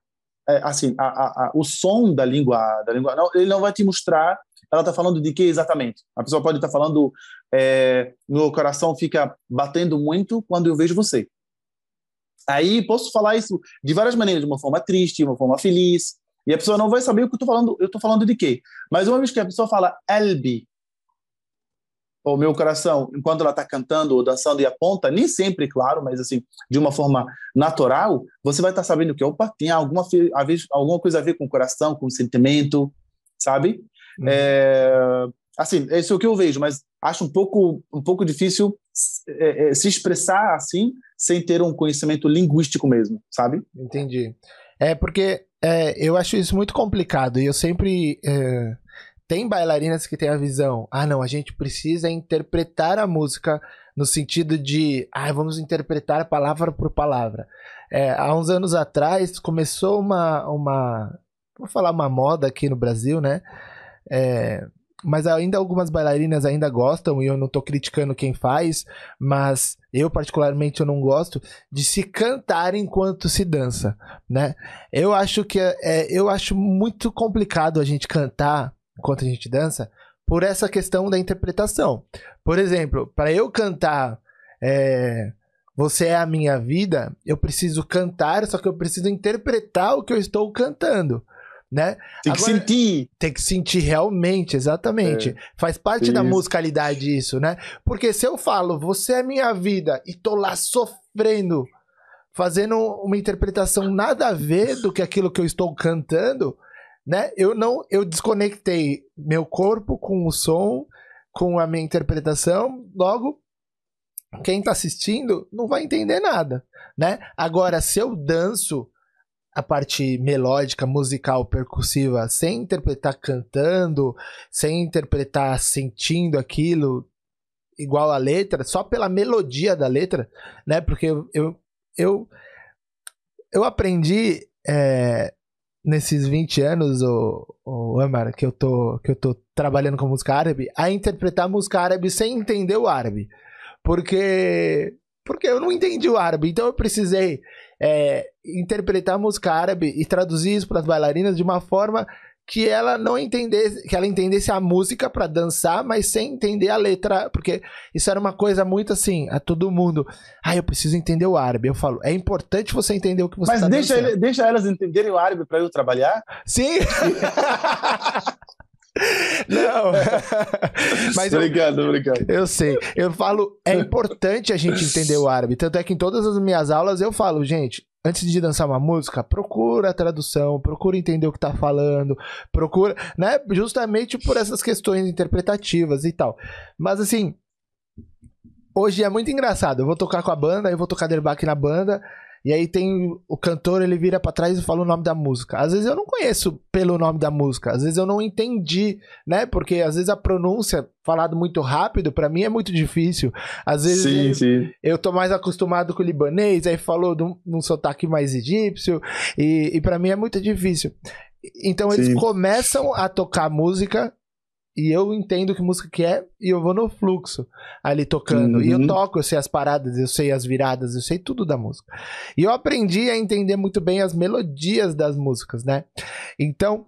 é, assim, a, a, a, o som da língua, da língua não, ele não vai te mostrar ela está falando de que exatamente. A pessoa pode estar tá falando, é, meu coração fica batendo muito quando eu vejo você. Aí posso falar isso de várias maneiras, de uma forma triste, de uma forma feliz, e a pessoa não vai saber o que eu estou falando, eu estou falando de quê. Mas uma vez que a pessoa fala Elbi, o meu coração, enquanto ela está cantando ou dançando e aponta, nem sempre, claro, mas assim, de uma forma natural, você vai estar tá sabendo que, opa, tem alguma, alguma coisa a ver com o coração, com o sentimento, sabe? Uhum. É, assim, isso é o que eu vejo, mas acho um pouco, um pouco difícil é, é, se expressar assim, sem ter um conhecimento linguístico mesmo, sabe? Entendi. É porque é, eu acho isso muito complicado e eu sempre é, tem bailarinas que têm a visão, ah, não, a gente precisa interpretar a música no sentido de, ah, vamos interpretar palavra por palavra. É, há uns anos atrás começou uma, uma, vou falar uma moda aqui no Brasil, né? É, mas ainda algumas bailarinas ainda gostam, e eu não tô criticando quem faz, mas eu particularmente eu não gosto de se cantar enquanto se dança, né? Eu acho que é, eu acho muito complicado a gente cantar enquanto a gente dança, por essa questão da interpretação. Por exemplo, para eu cantar é, Você é a minha vida, eu preciso cantar, só que eu preciso interpretar o que eu estou cantando. Né? Tem que Agora, sentir. Tem que sentir realmente, exatamente. É. Faz parte isso. da musicalidade isso, né? Porque se eu falo, você é minha vida, e tô lá sofrendo, fazendo uma interpretação nada a ver do que aquilo que eu estou cantando, né? Eu não, eu desconectei meu corpo com o som, com a minha interpretação, logo quem tá assistindo não vai entender nada, né? Agora, se eu danço a parte melódica, musical, percussiva, sem interpretar cantando, sem interpretar sentindo aquilo igual a letra, só pela melodia da letra, né? Porque eu eu, eu, eu aprendi é, nesses 20 anos, o, o Amar, que eu tô que eu tô trabalhando com música árabe, a interpretar música árabe sem entender o árabe. Porque porque eu não entendi o árabe. Então eu precisei é, interpretar música árabe e traduzir isso para as bailarinas de uma forma que ela não entendesse, que ela entendesse a música para dançar, mas sem entender a letra, porque isso era uma coisa muito assim, a todo mundo. Ah, eu preciso entender o árabe. Eu falo, é importante você entender o que você Mas tá deixa, ele, deixa elas entenderem o árabe para eu trabalhar? Sim. *laughs* não. *laughs* mas eu, obrigado, obrigado. eu sei. Eu falo, é importante a gente entender o árabe. Tanto é que em todas as minhas aulas eu falo, gente, antes de dançar uma música, procura a tradução, procura entender o que tá falando, procura, né? Justamente por essas questões interpretativas e tal. Mas assim, hoje é muito engraçado. Eu vou tocar com a banda, eu vou tocar derbaque na banda. E aí tem o cantor, ele vira pra trás e fala o nome da música. Às vezes eu não conheço pelo nome da música, às vezes eu não entendi, né? Porque às vezes a pronúncia falado muito rápido pra mim é muito difícil. Às vezes Sim, ele- sim. eu tô mais acostumado com o libanês, aí falou num, num sotaque mais egípcio, e, e para mim é muito difícil. Então eles Sim. começam a tocar música, e eu entendo que música que é, e eu vou no fluxo ali tocando. E eu Uhum. toco, eu sei as paradas, eu sei as viradas, eu sei tudo da música. E eu aprendi a entender muito bem as melodias das músicas, né? Então,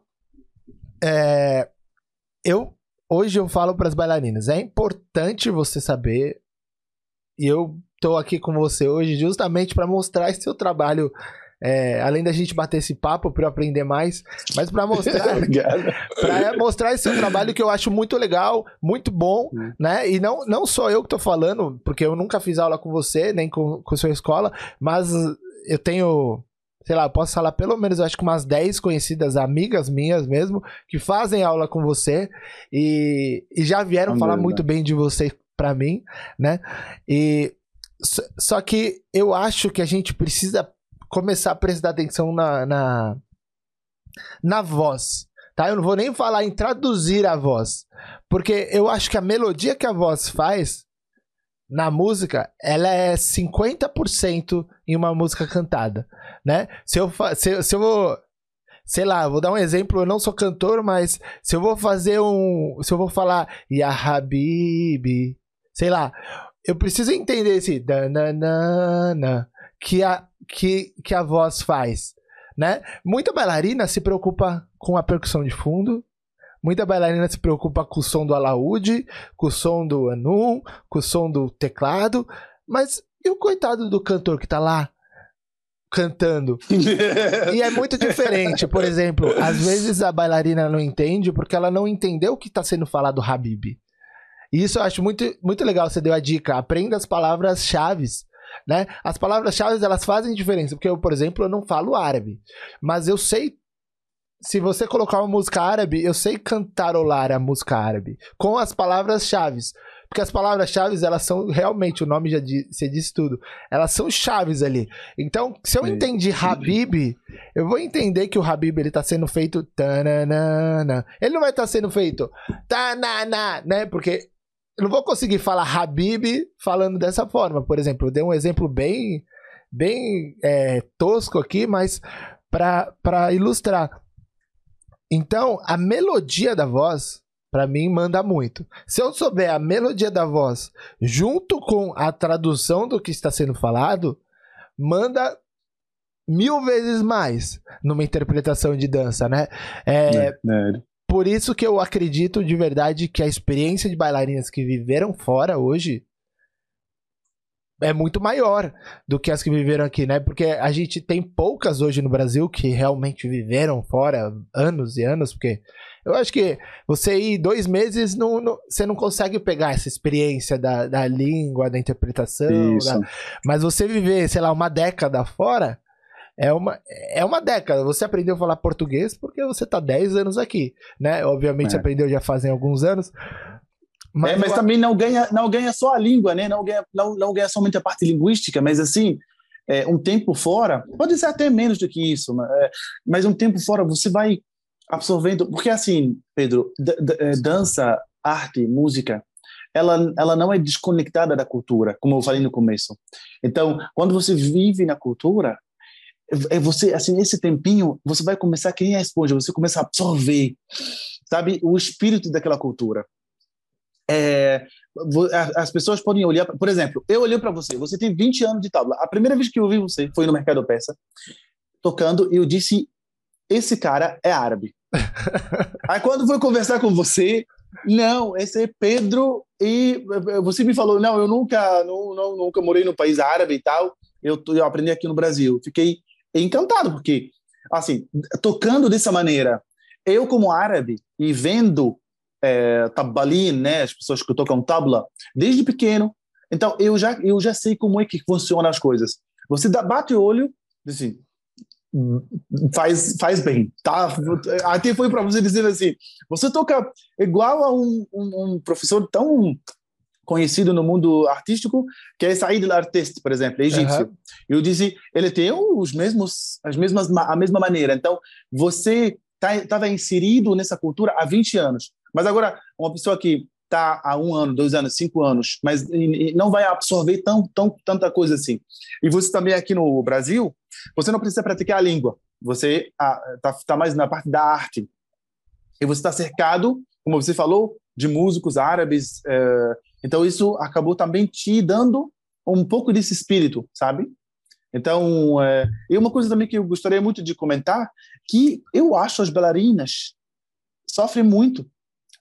é, eu hoje eu falo para as bailarinas, é importante você saber e eu tô aqui com você hoje justamente para mostrar esse seu trabalho. É, além da gente bater esse papo para eu aprender mais, mas para mostrar *laughs* para mostrar esse seu trabalho que eu acho muito legal, muito bom, Hum. né? E não, não só eu que tô falando, porque eu nunca fiz aula com você, nem com, com sua escola, mas eu tenho, sei lá, eu posso falar pelo menos, eu acho que umas 10 conhecidas amigas minhas mesmo, que fazem aula com você e, e já vieram falar muito bem de você pra mim, né? E só que eu acho que a gente precisa começar a prestar atenção na, na, na voz. Tá? Eu não vou nem falar em traduzir a voz. Porque eu acho que a melodia que a voz faz na música, ela é 50% em uma música cantada, né? Se eu, se, se eu vou... Sei lá, vou dar um exemplo, eu não sou cantor, mas se eu vou fazer um... Se eu vou falar Ya Habibi, sei lá, eu preciso entender esse dananana que a, que, que a voz faz, né? Muita bailarina se preocupa com a percussão de fundo, muita bailarina se preocupa com o som do alaúde, com o som do anum, com o som do teclado, mas e o coitado do cantor que tá lá cantando? E é muito diferente, por exemplo, às vezes a bailarina não entende porque ela não entendeu o que está sendo falado Habib. E isso eu acho muito, muito legal, você deu a dica, aprenda as palavras-chave, né? As palavras-chave, elas fazem diferença, porque eu, por exemplo, eu não falo árabe, mas eu sei se você colocar uma música árabe, eu sei cantarolar a música árabe com as palavras-chave. Porque as palavras-chave, elas são realmente, o nome já você disse tudo, elas são chaves ali. Então, se eu entendi Habib, eu vou entender que o Habib ele tá sendo feito tananana. Ele não vai estar sendo feito tanana, né? Porque não vou conseguir falar Habib falando dessa forma. Por exemplo, eu dei um exemplo bem bem é, tosco aqui, mas para ilustrar. Então, a melodia da voz, para mim, manda muito. Se eu souber a melodia da voz junto com a tradução do que está sendo falado, manda mil vezes mais numa interpretação de dança, né? É, Né? Por isso que eu acredito de verdade que a experiência de bailarinas que viveram fora hoje é muito maior do que as que viveram aqui, né? Porque a gente tem poucas hoje no Brasil que realmente viveram fora anos e anos, porque eu acho que você ir dois meses, não, não- você não consegue pegar essa experiência da, da língua, da interpretação, da- mas você viver, sei lá, uma década fora, é uma, é uma década. Você aprendeu a falar português porque você tá 10 anos aqui, né? Obviamente É. você aprendeu já fazem alguns anos. Mas, é, mas eu- também não ganha, não ganha só a língua, né? Não ganha, não, não ganha somente a parte linguística, mas assim, é, um tempo fora, pode ser até menos do que isso, mas, é, mas um tempo fora você vai absorvendo, porque assim, Pedro, é, dança, arte, música, ela, ela não é desconectada da cultura, como eu falei no começo. Então, quando você vive na cultura, é você assim esse tempinho você vai começar que nem a esponja você começa a absorver sabe o espírito daquela cultura é, as pessoas podem olhar, por exemplo, eu olhei para você, você tem 20 anos de tabla. A primeira vez que eu vi você foi no Mercado Peça, tocando, e eu disse: esse cara é árabe. *laughs* Aí quando foi conversar com você, não, esse é Pedro e você me falou, não, eu nunca, não, não, nunca morei no país árabe e tal, eu, eu aprendi aqui no Brasil. Fiquei encantado porque, assim, tocando dessa maneira, eu como árabe e vendo é, né, as pessoas que tocam tabla, desde pequeno, então eu já eu já sei como é que funcionam as coisas. Você dá, bate o olho, assim, faz faz bem, tá? Até foi para você dizer assim, você toca igual a um, um, um, professor tão conhecido no mundo artístico que é Said al-Artist, por exemplo, egípcio. Uhum. Eu disse, ele tem os mesmos as mesmas a mesma maneira. Então, você estava tá, inserido nessa cultura há 20 anos. Mas agora, uma pessoa que está há um ano, dois anos, cinco anos, mas não vai absorver tão, tão, tanta coisa assim. E você também aqui no Brasil, você não precisa praticar a língua. Você está tá mais na parte da arte. E você está cercado, como você falou, de músicos árabes. É, então, isso acabou também te dando um pouco desse espírito, sabe? Então, é, e uma coisa também que eu gostaria muito de comentar, que eu acho as bailarinas sofrem muito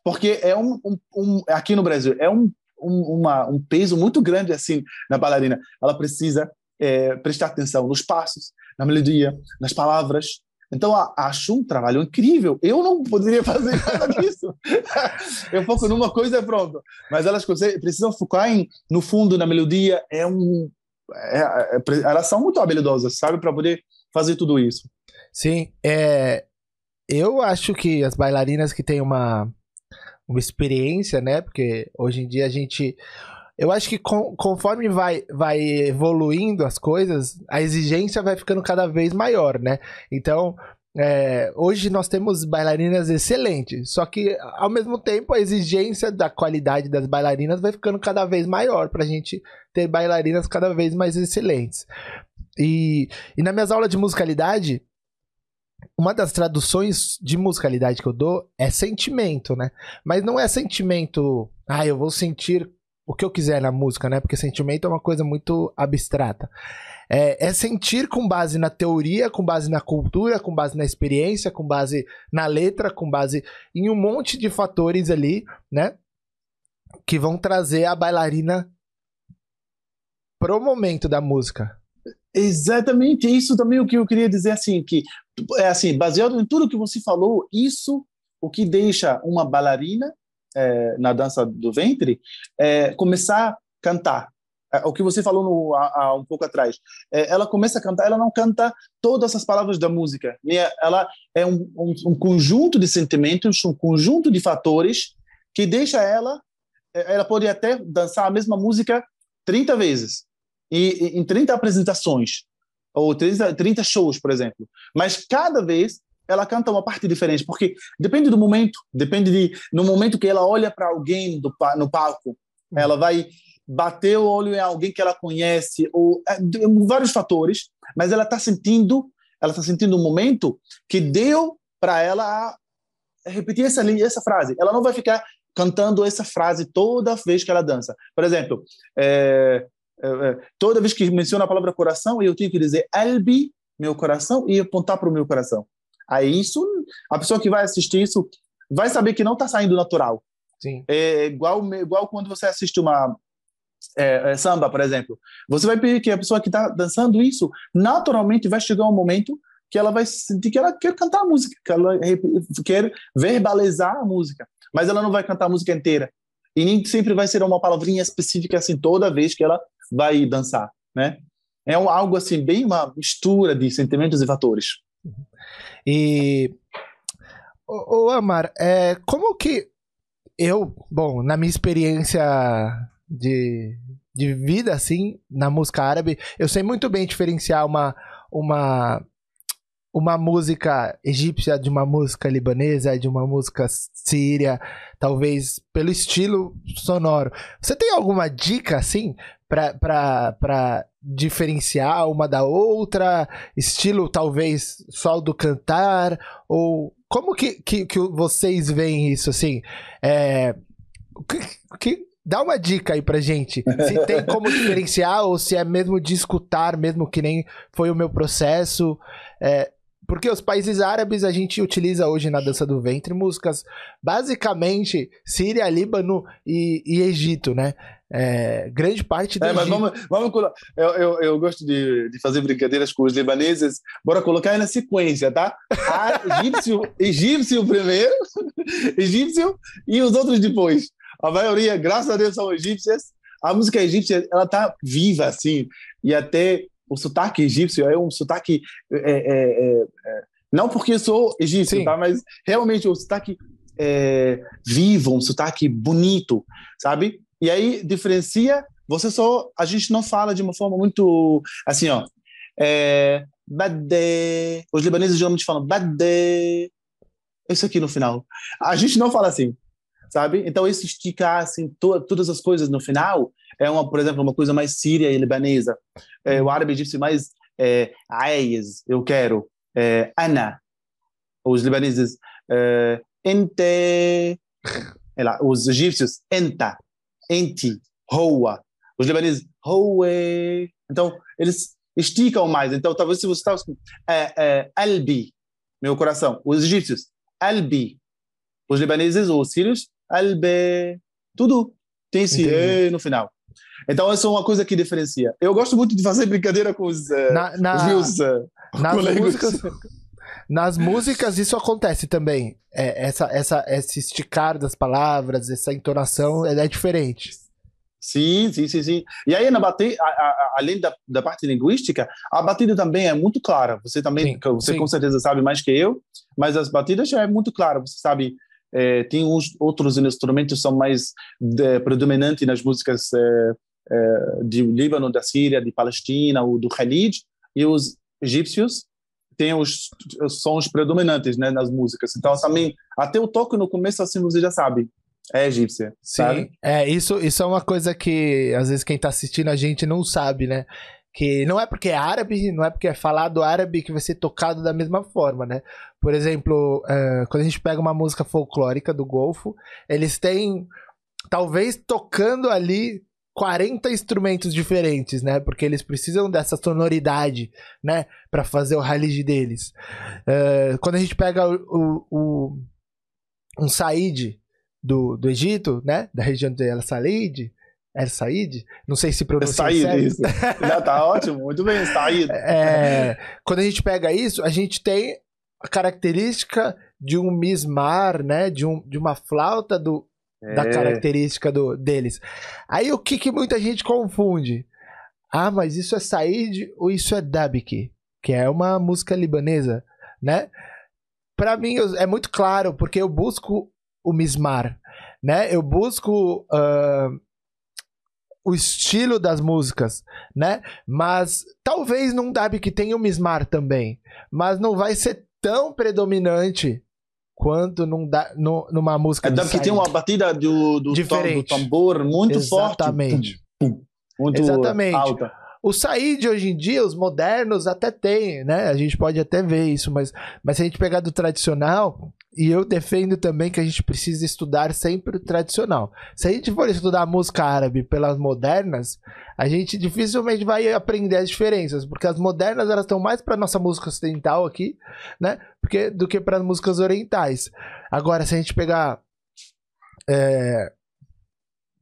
porque é um, um, um aqui no Brasil é um, uma, um peso muito grande assim na bailarina. Ela precisa é, prestar atenção nos passos, na melodia, nas palavras. Então, acho um trabalho incrível. Eu não poderia fazer *laughs* nada disso. *laughs* eu foco numa coisa e pronto. Mas elas precisam focar em, no fundo, na melodia. É um, é, é, elas são muito habilidosas, sabe, para poder fazer tudo isso. Sim, é, eu acho que as bailarinas que têm uma uma experiência, né? Porque hoje em dia a gente. Eu acho que com, conforme vai, vai evoluindo as coisas, a exigência vai ficando cada vez maior, né? Então, é, hoje nós temos bailarinas excelentes, só que ao mesmo tempo a exigência da qualidade das bailarinas vai ficando cada vez maior para a gente ter bailarinas cada vez mais excelentes. E, e nas minhas aulas de musicalidade, uma das traduções de musicalidade que eu dou é sentimento, né? Mas não é sentimento, ah, eu vou sentir o que eu quiser na música, né? Porque sentimento é uma coisa muito abstrata. É, é, sentir com base na teoria, com base na cultura, com base na experiência, com base na letra, com base em um monte de fatores ali, né? Que vão trazer a bailarina pro momento da música. Exatamente, isso também é o que eu queria dizer assim, que é assim, baseado em tudo que você falou, isso o que deixa uma bailarina é, na dança do ventre é, começar a cantar. É, o que você falou no, há, um pouco atrás, é, ela começa a cantar, ela não canta todas as palavras da música, né? ela é um, um, um conjunto de sentimentos, um conjunto de fatores que deixa ela, é, ela pode até dançar a mesma música 30 vezes, e, em 30 apresentações, ou 30, 30 shows, por exemplo. Mas cada vez ela canta uma parte diferente, porque depende do momento, depende de no momento que ela olha para alguém do, no palco, ela vai bater o olho em alguém que ela conhece, ou é, vários fatores, mas ela está sentindo, ela está sentindo um momento que deu para ela repetir essa essa frase. Ela não vai ficar cantando essa frase toda vez que ela dança. Por exemplo, é, é, é, toda vez que menciona a palavra coração, eu tenho que dizer Albi, meu coração, e apontar para o meu coração. Aí isso, a pessoa que vai assistir isso vai saber que não está saindo natural. Sim. É igual, igual quando você assiste uma é, é, samba, por exemplo. Você vai ver que a pessoa que está dançando isso, naturalmente vai chegar um momento que ela vai sentir que ela quer cantar a música, que ela quer verbalizar a música, mas ela não vai cantar a música inteira. E nem sempre vai ser uma palavrinha específica assim toda vez que ela vai dançar, né? É algo assim bem uma mistura de sentimentos e fatores. E o Amar, é, como que eu, bom, na minha experiência de, de vida assim, na música árabe, eu sei muito bem diferenciar uma uma uma música egípcia de uma música libanesa, de uma música síria, talvez pelo estilo sonoro. Você tem alguma dica assim para diferenciar uma da outra? Estilo talvez só do cantar? Ou como que, que, que vocês veem isso assim? É, que, que dá uma dica aí pra gente. Se *laughs* tem como diferenciar ou se é mesmo de escutar, mesmo que nem foi o meu processo. É, porque os países árabes a gente utiliza hoje na dança do ventre músicas basicamente Síria, Líbano e, e Egito, né? É, grande parte do é, mas vamos, vamos eu, eu, eu gosto de, de fazer brincadeiras com os libaneses. Bora colocar aí na sequência, tá? A, egípcio, *laughs* egípcio primeiro, *laughs* egípcio e os outros depois. A maioria, graças a Deus, são egípcias. A música egípcia, ela tá viva, assim, e até o sotaque egípcio é um sotaque. É, é, é, é não porque eu sou egípcio, Sim. tá? Mas realmente o sotaque é, vivo, um sotaque bonito, sabe? E aí diferencia. Você só. A gente não fala de uma forma muito. Assim, ó. É, badé. Os libaneses geralmente falam badé. Isso aqui no final. A gente não fala assim, sabe? Então, esse esticar, assim, to, todas as coisas no final é, uma, por exemplo, uma coisa mais síria e libanesa. É, o árabe egípcio mais é, eu quero, é, ana. Os libaneses, é, ente. Lá, os egípcios, enta, enti, roa. Os libaneses, howe. Então, eles esticam mais. Então, talvez se você está é, é, albi, meu coração. Os egípcios, albi. Os libaneses, os sírios, albe. Tudo tem esse e no final. Então, essa é uma coisa que diferencia. Eu gosto muito de fazer brincadeira com os, uh, na, na, os meus uh, nas músicas. Nas músicas isso acontece também. É, essa, essa, esse esticar das palavras, essa entonação é, é diferente. Sim, sim, sim, sim. E aí, na batida, além da, da parte linguística, a batida também é muito clara. Você também, sim, você sim. com certeza sabe mais que eu, mas as batidas já é muito clara. Você sabe é, tem uns outros instrumentos que são mais de, predominantes nas músicas é, é, de Líbano, da Síria, de Palestina, ou do Khalid, e os egípcios têm os, os sons predominantes né, nas músicas. Então, também, até o toque no começo, assim, você já sabe, é egípcia. Sim, sabe? é, isso, isso é uma coisa que, às vezes, quem está assistindo a gente não sabe, né? que não é porque é árabe, não é porque é falado árabe que vai ser tocado da mesma forma, né? Por exemplo, uh, quando a gente pega uma música folclórica do Golfo, eles têm, talvez tocando ali 40 instrumentos diferentes, né? Porque eles precisam dessa sonoridade, né? Para fazer o rally deles. Uh, quando a gente pega o, o, o um Said do, do Egito, né? Da região de El Salid, é Said? Não sei se pronuncia é Said, isso. Já tá *laughs* ótimo, muito bem, Said. É, quando a gente pega isso, a gente tem a característica de um mismar, né? De, um, de uma flauta do, é. da característica do, deles. Aí o que, que muita gente confunde? Ah, mas isso é Said ou isso é Dabiki? Que é uma música libanesa, né? Para mim é muito claro, porque eu busco o mismar, né? Eu busco... Uh, o estilo das músicas, né? Mas talvez num dab que tenha o Mismar também, mas não vai ser tão predominante quanto num da, no, numa música é, dab que tem uma batida do, do, tom, do tambor muito Exatamente. forte. Exatamente. Muito Exatamente. alta. O Said hoje em dia, os modernos até tem, né? A gente pode até ver isso, mas, mas se a gente pegar do tradicional, e eu defendo também que a gente precisa estudar sempre o tradicional. Se a gente for estudar música árabe pelas modernas, a gente dificilmente vai aprender as diferenças, porque as modernas elas estão mais para nossa música ocidental aqui, né? Porque, do que para as músicas orientais. Agora, se a gente pegar é,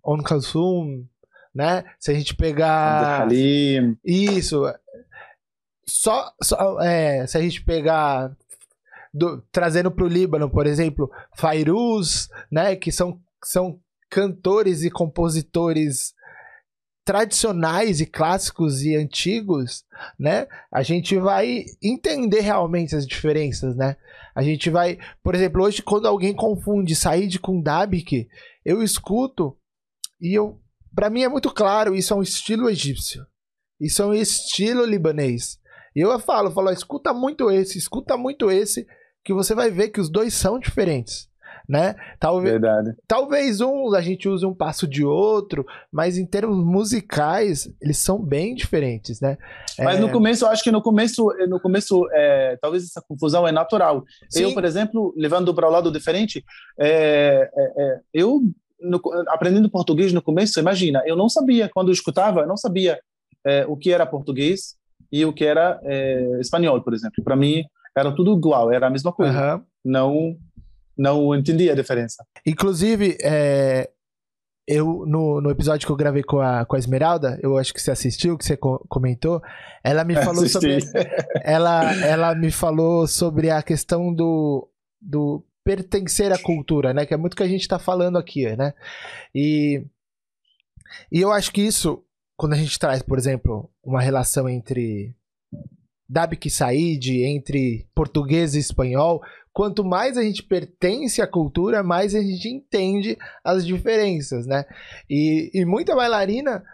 On Kalsum, né? Se a gente pegar. Isso. Só, só é, se a gente pegar. Do, trazendo para o Líbano, por exemplo, Fairuz, né? Que são, são cantores e compositores tradicionais e clássicos e antigos, né? A gente vai entender realmente as diferenças, né? A gente vai, por exemplo, hoje quando alguém confunde Said com Dabik, eu escuto e eu para mim é muito claro, isso é um estilo egípcio. Isso é um estilo libanês. E eu falo, falo, escuta muito esse, escuta muito esse, que você vai ver que os dois são diferentes. Né? Talvez, Verdade. talvez um a gente use um passo de outro, mas em termos musicais eles são bem diferentes, né? Mas é... no começo, eu acho que no começo, no começo, é, talvez essa confusão é natural. Sim. Eu, por exemplo, levando para o lado diferente, é eu no, aprendendo português no começo, imagina, eu não sabia, quando eu escutava, eu não sabia é, o que era português e o que era é, espanhol, por exemplo. Para mim, era tudo igual, era a mesma coisa. Uhum. Não, não entendia a diferença. Inclusive, é, eu no, no episódio que eu gravei com a, com a Esmeralda, eu acho que você assistiu, que você co comentou, ela me *laughs* falou Assisti. sobre *laughs* ela, ela me falou sobre a questão do, do pertencer à cultura, né? Que é muito que a gente está falando aqui, né? E, e eu acho que isso, quando a gente traz, por exemplo, uma relação entre Dabik Said, entre português e espanhol, quanto mais a gente pertence à cultura, mais a gente entende as diferenças, né? E, e muita bailarina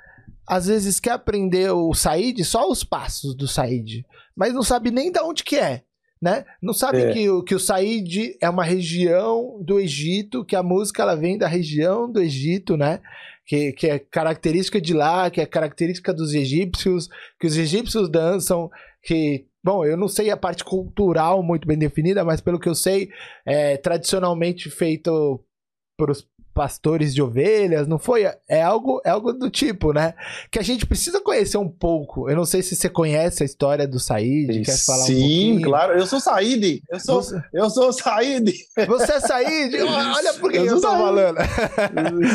às vezes quer aprender o Said, só os passos do Said, mas não sabe nem de onde que é. Né? Não sabe é. que, que o Said é uma região do Egito, que a música ela vem da região do Egito, né? Que, que é característica de lá, que é característica dos egípcios, que os egípcios dançam, que Bom, eu não sei a parte cultural muito bem definida, mas pelo que eu sei, é tradicionalmente feito por os pastores de ovelhas, não foi? É algo, é algo do tipo, né? Que a gente precisa conhecer um pouco. Eu não sei se você conhece a história do Said, quer falar Sim, um claro. Eu sou Said. Eu sou, você... eu sou Said. Você é Said? *laughs* Olha por que eu, eu tô falando. *laughs*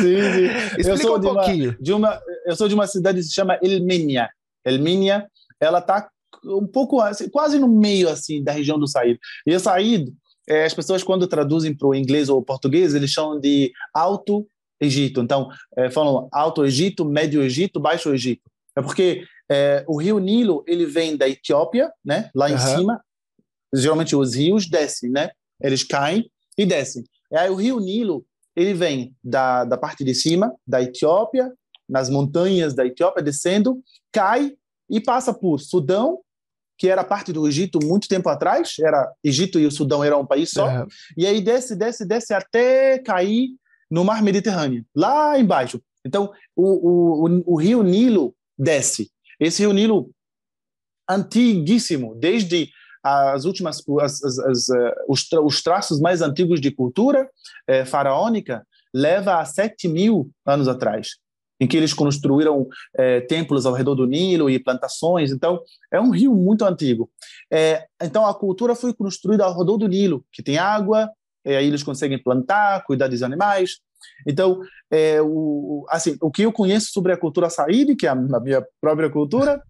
Sim, sim. Explica eu sou um de pouquinho. Uma, de uma, eu sou de uma cidade que se chama Elmenia. Elmenia, ela tá um pouco, assim, quase no meio assim da região do Saíd. E o Saíd, é, as pessoas quando traduzem para o inglês ou português, eles chamam de Alto Egito. Então, é, falam Alto Egito, Médio Egito, Baixo Egito. É porque é, o rio Nilo ele vem da Etiópia, né? Lá em uhum. cima, geralmente os rios descem, né? Eles caem e descem. E aí o rio Nilo ele vem da, da parte de cima da Etiópia, nas montanhas da Etiópia, descendo, cai e passa por Sudão, que era parte do Egito muito tempo atrás, era Egito e o Sudão eram um país só, é. e aí desce, desce, desce até cair no Mar Mediterrâneo, lá embaixo. Então, o, o, o, rio Nilo desce. Esse rio Nilo, antiguíssimo, desde as últimas, as, as, as, eh, os, tra os, traços mais antigos de cultura é, faraônica, leva a 7 mil anos atrás em que eles construíram é, templos ao redor do Nilo e plantações. Então, é um rio muito antigo. É, então, a cultura foi construída ao redor do Nilo, que tem água, é, aí eles conseguem plantar, cuidar dos animais. Então, é, o, assim, o que eu conheço sobre a cultura Saíde, que é a, minha própria cultura,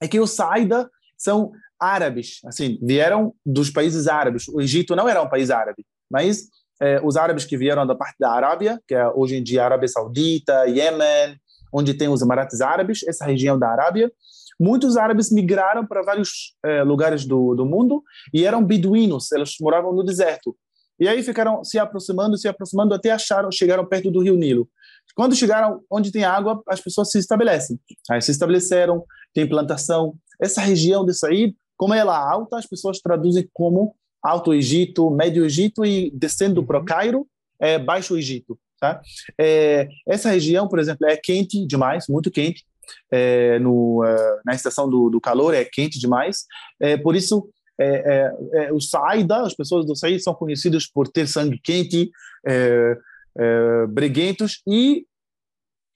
é que os Saida são árabes, assim, vieram dos países árabes. O Egito não era um país árabe, mas é, os árabes que vieram da parte da Arábia, que é hoje em dia Arábia Saudita, Iêmen, onde tem os Emirates Árabes, essa região da Arábia. Muitos árabes migraram para vários é, lugares do, do mundo e eram beduínos, eles moravam no deserto. E aí ficaram se aproximando, se aproximando até acharam, chegaram perto do Rio Nilo. Quando chegaram onde tem água, as pessoas se estabelecem. Aí se estabeleceram, tem plantação. Essa região de Said, como ela é alta, as pessoas traduzem como Alto Egito, Médio Egito e descendo para o uhum. Cairo, é Baixo Egito. Tá? É, essa região, por exemplo, é quente demais, muito quente. É, no, uh, na estação do, do, calor é quente demais. É, por isso, é, é, é o Saida, as pessoas do Saida são conhecidas por ter sangue quente, é, é, breguentos e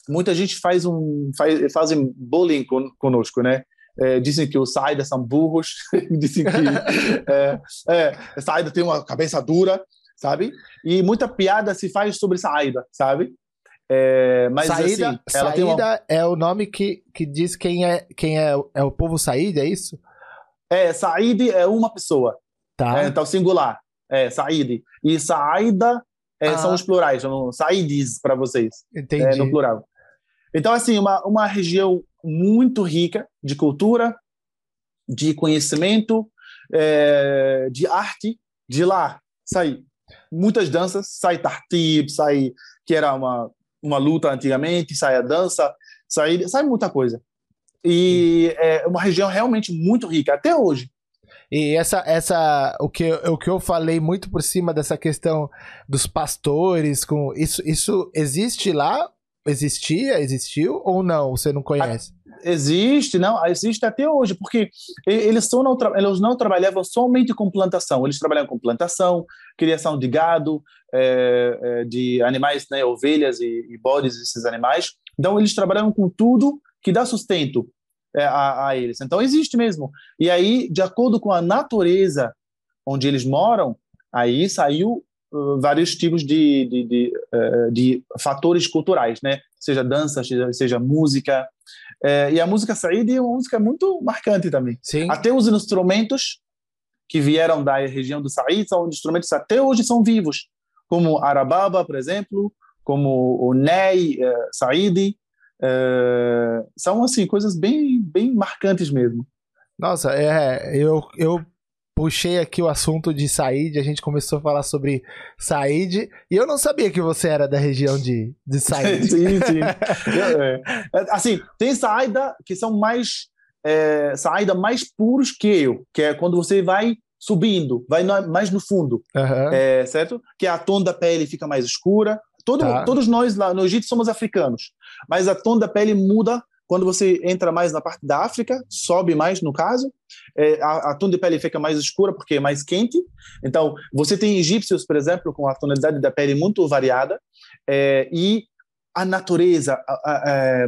muita gente faz um faz, fazem bullying con, conosco, né? É, dizem que os Saida são burros, *laughs* dizem que é, é, Saida tem uma cabeça dura, sabe? E muita piada se faz sobre Saida, sabe? É, mas Saída, assim, Saída uma... é o nome que, que diz quem é quem é, é o povo Saída, é isso? É, Saíd é uma pessoa. Tá. É, então, singular. É, Saíd. E Saída é, ah. são os plurais, são Saídes para vocês. Entendi. É, no plural. Então, assim, uma, uma região muito rica de cultura, de conhecimento, é, de arte. De lá sai muitas danças, sai tartib, sai que era uma uma luta antigamente, sai a dança, sai sai muita coisa. E é uma região realmente muito rica até hoje. E essa, essa o, que, o que eu falei muito por cima dessa questão dos pastores, com isso, isso existe lá Existia, existiu ou não? Você não conhece? Existe, não, existe até hoje, porque eles, só não, eles não trabalhavam somente com plantação, eles trabalhavam com plantação, criação de gado, é, é, de animais, né, ovelhas e, e bodes desses animais. Então, eles trabalhavam com tudo que dá sustento é, a, a, eles. Então, existe mesmo. E aí, de acordo com a natureza onde eles moram, aí saiu vários tipos de, de, de, uh, de, fatores culturais, né? Seja dança, seja, música, é, e a música Said é uma música muito marcante também. Sim. Até os instrumentos que vieram da região do Said são instrumentos que até hoje são vivos, como arababa, por exemplo, como o ney, Said. Uh, são assim coisas bem bem marcantes mesmo. Nossa, é, eu, eu puxei aqui o assunto de Said, a gente começou a falar sobre Said, e eu não sabia que você era da região de, de Said. *laughs* sim, sim. É, é, assim, tem Saida que são mais é, Saida mais puros que eu, que é quando você vai subindo, vai no, mais no fundo, uhum. é, certo? Que a tom da pele fica mais escura. Todo, tá. Todos nós lá no Egito somos africanos, mas a tom da pele muda quando você entra mais na parte da África, sobe mais no caso, é, a, a tom de pele fica mais escura porque é mais quente. Então, você tem egípcios, por exemplo, com a tonalidade da pele muito variada, é, e a natureza, a, a, é,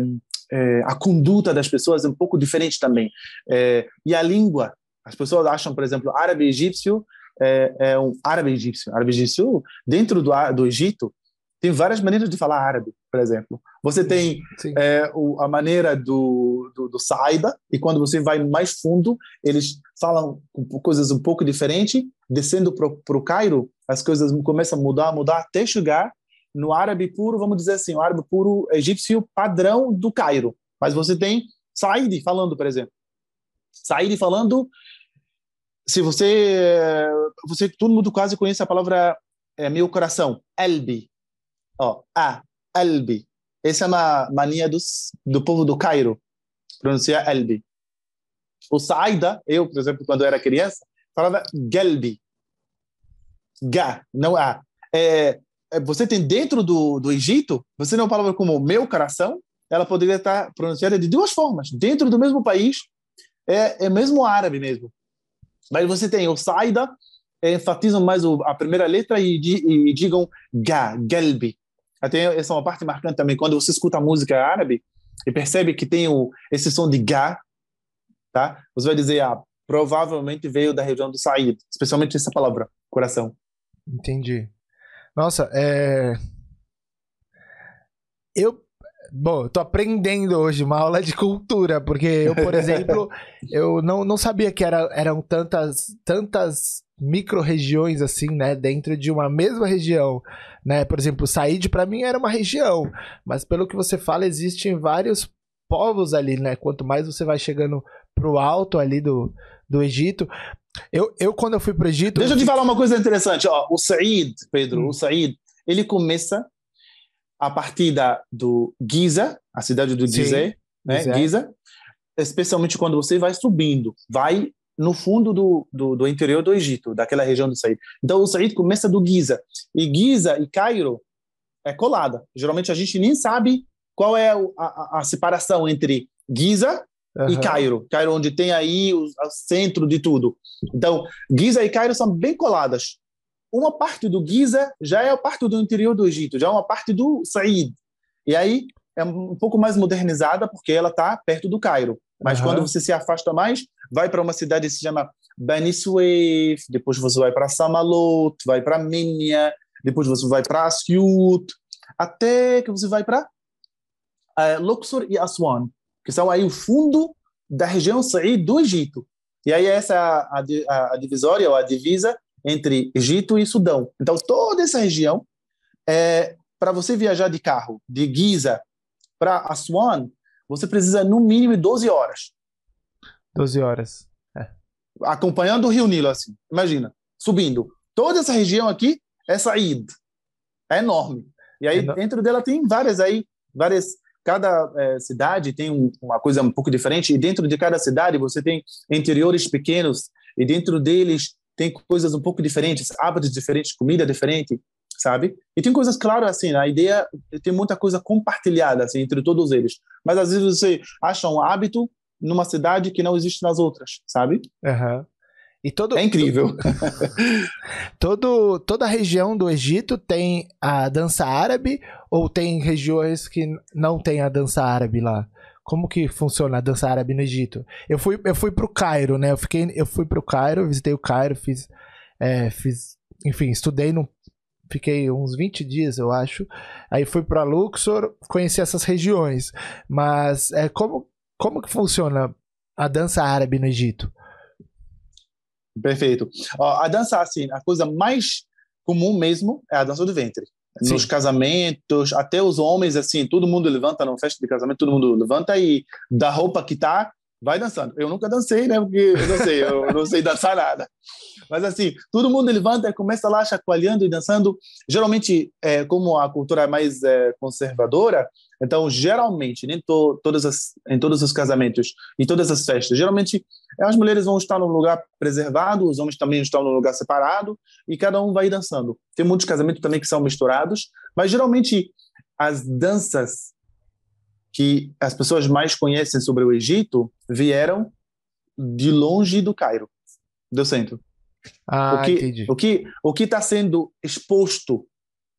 é, a, conduta das pessoas é um pouco diferente também. É, e a língua, as pessoas acham, por exemplo, árabe egípcio é, é um árabe egípcio. Árabe egípcio, dentro do, do Egito, tem várias maneiras de falar árabe, por exemplo. Você tem é, o, a maneira do, do, do, Saida, e quando você vai mais fundo, eles falam coisas um pouco diferentes. Descendo para o Cairo, as coisas começam a mudar, mudar, até chegar no árabe puro, vamos dizer assim, o árabe puro egípcio padrão do Cairo. Mas você tem Said falando, por exemplo. Said falando, se você, você todo mundo quase conhece a palavra é, meu coração, Elbi, Ó, a, Albi. Essa é uma mania dos, do povo do Cairo, pronunciar Albi. O Saida, eu, por exemplo, quando era criança, falava Galbi. Ga, não A. É, é, você tem dentro do, do Egito, você não palavra como meu coração, ela poderia estar pronunciada de duas formas. Dentro do mesmo país, é, é mesmo árabe mesmo. Mas você tem o Saida, enfatizam mais a primeira letra e, e, e digam Ga, Galbi. Até essa é uma parte marcante também, quando você escuta a música árabe e percebe que tem o, esse som de ga, tá? Você vai dizer, ah, provavelmente veio da região do Said, especialmente essa palavra, coração. Entendi. Nossa, é... Eu, bom, eu tô aprendendo hoje uma aula de cultura, porque eu, por *laughs* exemplo, eu não, não sabia que era, eram tantas, tantas micro-regiões assim, né, dentro de uma mesma região, né? Por exemplo, Said para mim era uma região, mas pelo que você fala, existem vários povos ali, né? Quanto mais você vai chegando pro alto ali do, do Egito, eu, eu quando eu fui pro Egito, Deixa eu te falar uma coisa interessante, ó, o Said, Pedro, hum. o Said, ele começa a partir da, do Giza, a cidade do Gizé, né? Giza, especialmente quando você vai subindo, vai no fundo do, do, do, interior do Egito, daquela região do Said. Então o Said começa do Giza. E Giza e Cairo é colada. Geralmente a gente nem sabe qual é a, a, separação entre Giza uhum. e Cairo. Cairo onde tem aí o, o, centro de tudo. Então Giza e Cairo são bem coladas. Uma parte do Giza já é a parte do interior do Egito, já é uma parte do Said. E aí é um pouco mais modernizada porque ela está perto do Cairo. Mas uhum. quando você se afasta mais, vai para uma cidade que se chama Bani Suef, depois você vai para Samalot, vai para Minya, depois você vai para Asyut, até que você vai para uh, Luxor e Aswan, que são aí o fundo da região Said do Egito. E aí essa é a, a, a divisória, ou a divisa entre Egito e Sudão. Então toda essa região, é, para você viajar de carro de Giza para Aswan, você precisa no mínimo 12 horas. 12 horas. É. Acompanhando o Rio Nilo, assim. Imagina, subindo. Toda essa região aqui é Said. É enorme. E aí, é dentro dela tem várias aí, várias. Cada é, cidade tem um, uma coisa um pouco diferente, e dentro de cada cidade você tem interiores pequenos, e dentro deles tem coisas um pouco diferentes, hábitos diferentes, comida diferente. Sabe? E tem coisas, claro, assim, a ideia tem muita coisa compartilhada assim, entre todos eles. Mas às vezes você acha um hábito numa cidade que não existe nas outras, sabe? Uhum. E todo, é incrível. *laughs* todo, toda a região do Egito tem a dança árabe ou tem regiões que não tem a dança árabe lá? Como que funciona a dança árabe no Egito? Eu fui, eu fui pro Cairo, né? Eu, fiquei, eu fui pro Cairo, visitei o Cairo, fiz, é, fiz enfim, estudei no, fiquei uns 20 dias, eu acho. Aí fui para Luxor, conheci essas regiões. Mas é, como, como que funciona a dança árabe no Egito? Perfeito. a dança, assim, a coisa mais comum mesmo é a dança do ventre. Sim. Nos casamentos, até os homens, assim, todo mundo levanta numa festa de casamento, todo mundo levanta e da roupa que tá, vai dançando. Eu nunca dancei, né? Porque eu não sei, eu não sei dançar nada. Mas assim, todo mundo levanta e começa lá chacoalhando e dançando. Geralmente, é, como a cultura é mais é, conservadora, então geralmente, nem to, todas as, em todos os casamentos, em todas as festas, geralmente as mulheres vão estar num lugar preservado, os homens também estão num lugar separado e cada um vai dançando. Tem muitos casamentos também que são misturados, mas geralmente as danças que as pessoas mais conhecem sobre o Egito vieram de longe do Cairo, do centro. Ah, o que, entendi. O que o que está sendo exposto,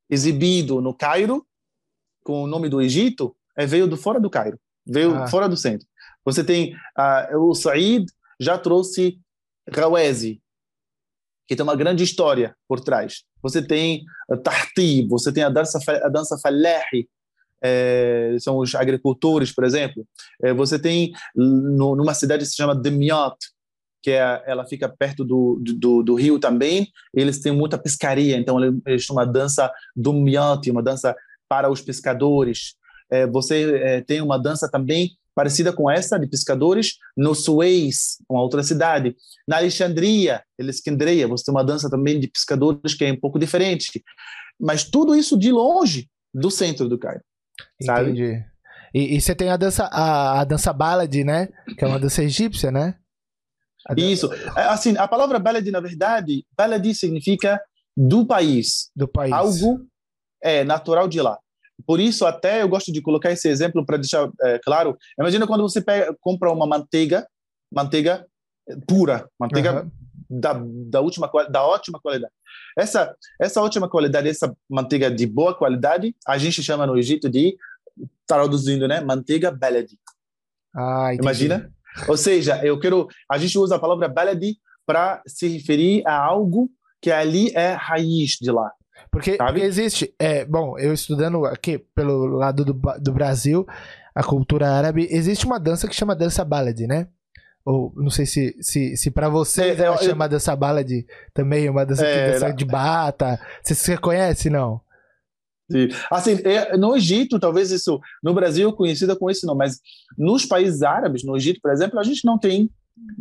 exibido no Cairo, com o nome do Egito, é veio do fora do Cairo, veio ah. fora do centro. Você tem uh, o Said já trouxe Rawezi, que tem uma grande história por trás. Você tem uh, Tahti, você tem a dança a dança Falahi, é, são os agricultores, por exemplo. É, você tem no, numa cidade que se chama Demiot, que é, ela fica perto do, do, do, rio também. Eles têm muita pescaria, então eles têm uma dança Demiot, uma dança para os pescadores. É, você é, tem uma dança também parecida com essa de pescadores no Suez, uma outra cidade. Na Alexandria, Alexandria, você tem uma dança também de pescadores que é um pouco diferente. Mas tudo isso de longe do centro do Cairo. Sabe? Entendi. E, e, você tem a dança, a, a dança ballad, né? Que é uma dança egípcia, né? Isso. É, assim, a palavra ballad, na verdade, ballad significa do país. Do país. Algo é natural de lá. Por isso, até eu gosto de colocar esse exemplo para deixar é, claro. Imagina quando você pega, compra uma manteiga, manteiga pura, manteiga uhum. Da, da, última, da ótima qualidade. Essa, essa ótima qualidade, essa manteiga de boa qualidade, a gente chama no Egito de, traduzindo, né? Manteiga baladi. Ah, Imagina? Ou seja, eu quero, a gente usa a palavra baladi para se referir a algo que ali é raiz de lá. Porque, porque existe, é, bom, eu estudando aqui pelo lado do, do Brasil, a cultura árabe, existe uma dança que chama dança baladi, né? Ou não sei se, se, se para vocês é, ela eu, chama eu, dança baladi também, uma dança, é, dança de bata. Você, você conhece, não? Sim. Assim, é, no Egito, talvez isso, no Brasil conhecida com esse nome, mas nos países árabes, no Egito, por exemplo, a gente não tem,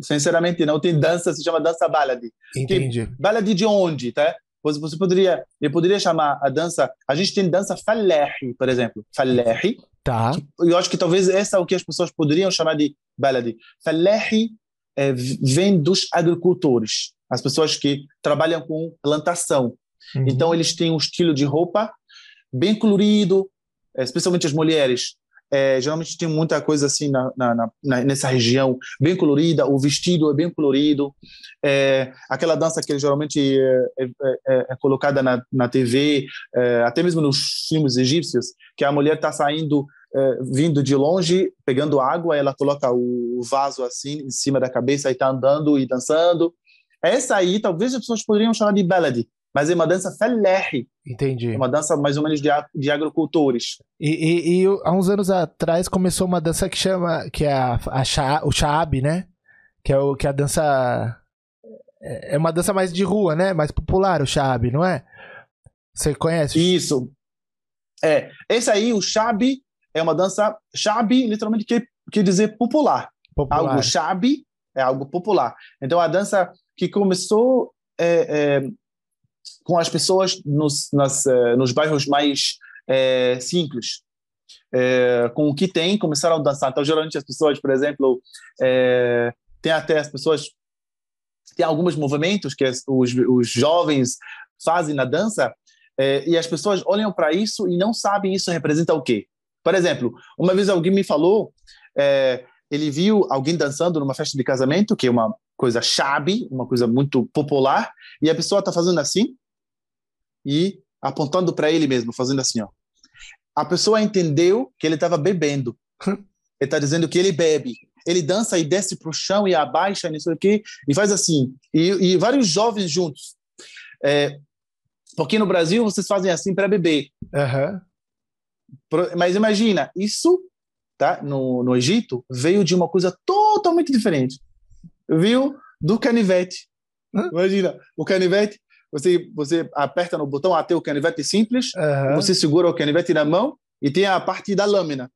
sinceramente, não tem dança, se chama dança baladi. Entendi. baladi de onde, tá? Você, você poderia, eu poderia chamar a dança, a gente tem dança falehi, por exemplo, falehi, Tá. Eu acho que talvez essa é o que as pessoas poderiam chamar de baladi. Falehi é, vem dos agricultores, as pessoas que trabalham com plantação. Uhum. Então eles têm um estilo de roupa bem colorido, é, especialmente as mulheres. É, geralmente tem muita coisa assim na, na, na, nessa região, bem colorida, o vestido é bem colorido, é, aquela dança que geralmente é, é, é, é colocada na, na TV, até mesmo nos filmes egípcios, que a mulher está saindo é, vindo de longe, pegando água, ela coloca o vaso assim em cima da cabeça e está andando e dançando. Essa aí, talvez as pessoas poderiam chamar de baladi, mas é uma dança felerre. Entendi. É uma dança mais ou menos de, de agricultores. E, e, e, há uns anos atrás começou uma dança que chama, que é a, a, o Shaab, né? Que é, o, que é a dança... É, é uma dança mais de rua, né? Mais popular, o Shaab, não é? Você conhece? Isso. É, esse aí, o Shaab, é uma dança shabi, literalmente quer, quer dizer popular. popular. Algo shabi é algo popular. Então a dança que começou é, é, com as pessoas nos, nas, é, nos bairros mais é, simples, é, com o que tem, começaram a dançar. Então geralmente as pessoas, por exemplo, é, tem até as pessoas tem alguns movimentos que os, os jovens fazem na dança é, e as pessoas olham para isso e não sabem isso representa o quê. Por exemplo, uma vez alguém me falou, é, ele viu alguém dançando numa festa de casamento, que é uma coisa chave, uma coisa muito popular, e a pessoa está fazendo assim e apontando para ele mesmo, fazendo assim, ó. A pessoa entendeu que ele estava bebendo. *laughs* ele está dizendo que ele bebe. Ele dança e desce para o chão e abaixa, não sei o quê, e faz assim. E, e vários jovens juntos. É, porque no Brasil vocês fazem assim para beber. Uhum. Mas imagina, isso tá, no, no Egito veio de uma coisa totalmente diferente. Viu? Do canivete. Imagina, o canivete, você, você aperta no botão até o canivete simples, uhum. você segura o canivete na mão e tem a parte da lâmina.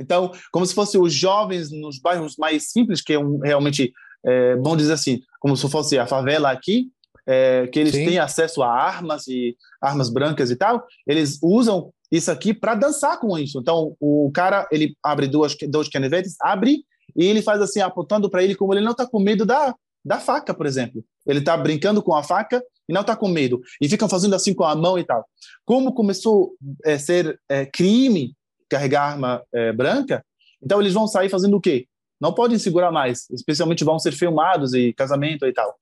Então, como se fosse os jovens nos bairros mais simples, que é um, realmente, é, vamos dizer assim, como se fosse a favela aqui, é, que eles Sim. têm acesso a armas e armas brancas e tal, eles usam isso aqui para dançar com isso. Então, o cara, ele abre duas, dois canivetes, abre e ele faz assim, apontando para ele como ele não está com medo da, da faca, por exemplo. Ele está brincando com a faca e não está com medo. E ficam fazendo assim com a mão e tal. Como começou a é, ser é, crime carregar arma é, branca, então eles vão sair fazendo o quê? Não podem segurar mais, especialmente vão ser filmados e casamento e tal.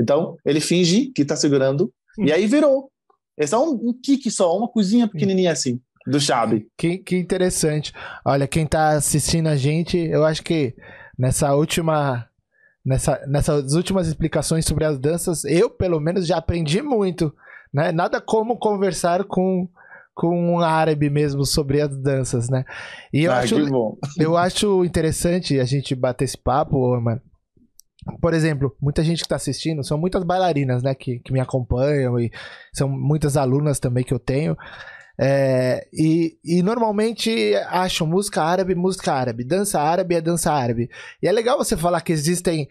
Então, ele finge que está segurando e aí virou. É só um, um kick só, uma coisinha pequenininha assim do Chave. Que, que interessante. Olha, quem está assistindo a gente, eu acho que nessa última. Nessa, nessas últimas explicações sobre as danças, eu, pelo menos, já aprendi muito. Né? Nada como conversar com, com um árabe mesmo sobre as danças, né? E eu, ah, acho, eu acho interessante a gente bater esse papo, mano, por exemplo, muita gente que está assistindo, são muitas bailarinas, né, que, que me acompanham e são muitas alunas também que eu tenho. É, e, e, normalmente acham música árabe, música árabe, dança árabe é dança árabe. E é legal você falar que existem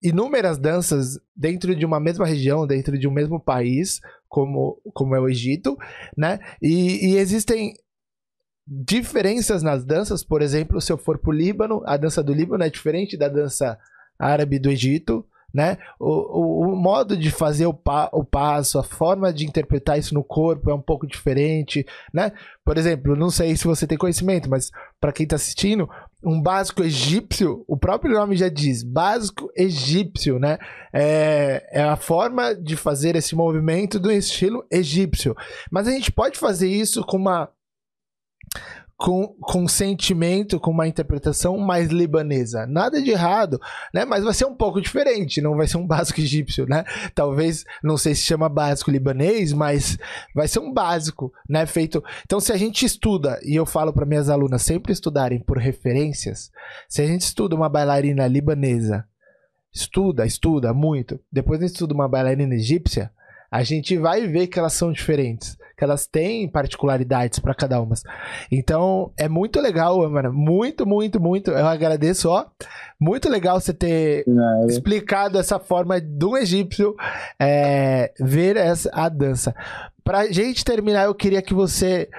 inúmeras danças dentro de uma mesma região, dentro de um mesmo país, como, como é o Egito, né? E, e existem diferenças nas danças, por exemplo, se eu for para o Líbano, a dança do Líbano é diferente da dança árabe do Egito, né? O, o, o, modo de fazer o, pa, o passo, a forma de interpretar isso no corpo é um pouco diferente, né? Por exemplo, não sei se você tem conhecimento, mas para quem está assistindo, um básico egípcio, o próprio nome já diz, básico egípcio, né? É, é a forma de fazer esse movimento do estilo egípcio. Mas a gente pode fazer isso com uma com, com sentimento, com uma interpretação mais libanesa. Nada de errado, né? Mas vai ser um pouco diferente, não vai ser um *laughs* básico egípcio, né? Talvez, não sei se chama básico libanês, mas vai ser um básico, né? Feito. Então, se a gente estuda, e eu falo para minhas alunas sempre estudarem por referências, se a gente estuda uma bailarina libanesa, estuda, estuda muito, depois estuda uma bailarina egípcia, a gente vai ver que elas são diferentes que elas têm particularidades para cada uma. Então, é muito legal, mano. Muito, muito, muito. Eu agradeço, ó. Muito legal você ter Não, explicado essa forma do egípcio é, ver essa, a dança. Pra gente terminar, eu queria que você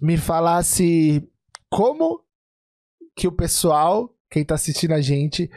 me falasse como que o pessoal, quem tá assistindo a gente,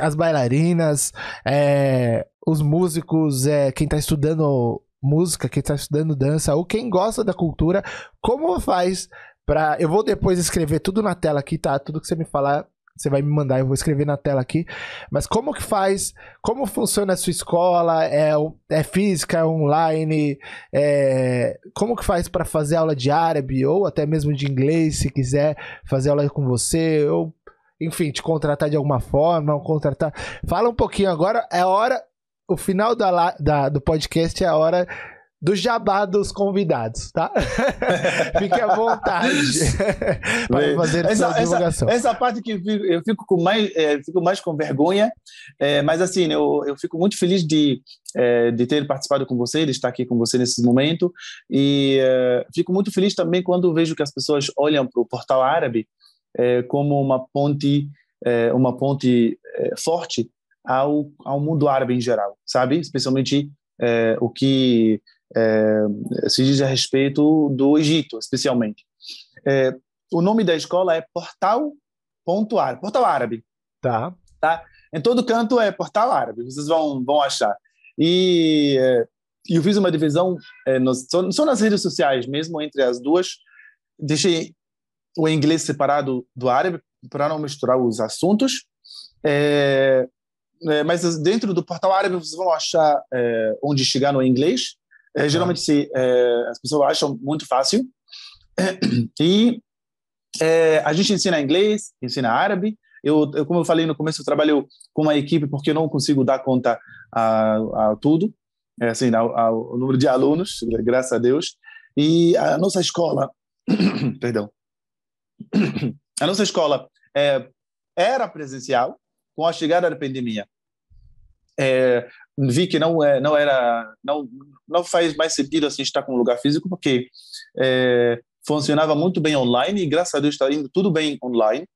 as bailarinas, é, os músicos, é, quem tá estudando música, quem está estudando dança ou quem gosta da cultura, como faz para Eu vou depois escrever tudo na tela aqui, tá? Tudo que você me falar, você vai me mandar, eu vou escrever na tela aqui. Mas como que faz? Como funciona a sua escola? É, é física, é online? É, como que faz para fazer aula de árabe ou até mesmo de inglês, se quiser fazer aula com você? Ou, enfim, te contratar de alguma forma, ou contratar. Fala um pouquinho agora, é hora o final da, da, do podcast é a hora do jabá dos convidados, tá? *laughs* Fique à vontade *laughs* para fazer essa, sua divulgação. Essa, essa, parte que eu fico com mais, é, fico mais com vergonha, é, mas assim, eu, eu fico muito feliz de, é, de ter participado com você, de estar aqui com você nesse momento, e é, fico muito feliz também quando vejo que as pessoas olham para o portal árabe é, como uma ponte, é, uma ponte forte ao, ao mundo árabe em geral, sabe? Especialmente é, o que é, se diz a respeito do Egito, especialmente. É, o nome da escola é Portal.árabe, Portal Árabe. Tá. tá. Em todo canto é Portal Árabe, vocês vão, vão achar. E é, eu fiz uma divisão é, nos, só, só nas redes sociais mesmo entre as duas. Deixei o inglês separado do árabe para não misturar os assuntos. É, é, mas dentro do portal árabe vocês vão achar é, onde chegar no inglês. É, geralmente se, é, as pessoas acham muito fácil. *clears throat* E é, a gente ensina inglês, ensina árabe. Eu, eu, como eu falei no começo, eu trabalho com uma equipe porque eu não consigo dar conta a, a tudo, assim, ao, ao número de alunos, *laughs* graças a Deus. E a nossa escola, *clears throat* perdão, a nossa escola é, era presencial com a chegada da pandemia. É, vi que não é, não era, não, não faz mais sentido assim estar com um lugar físico porque é, funcionava muito bem online e graças a Deus está indo tudo bem online.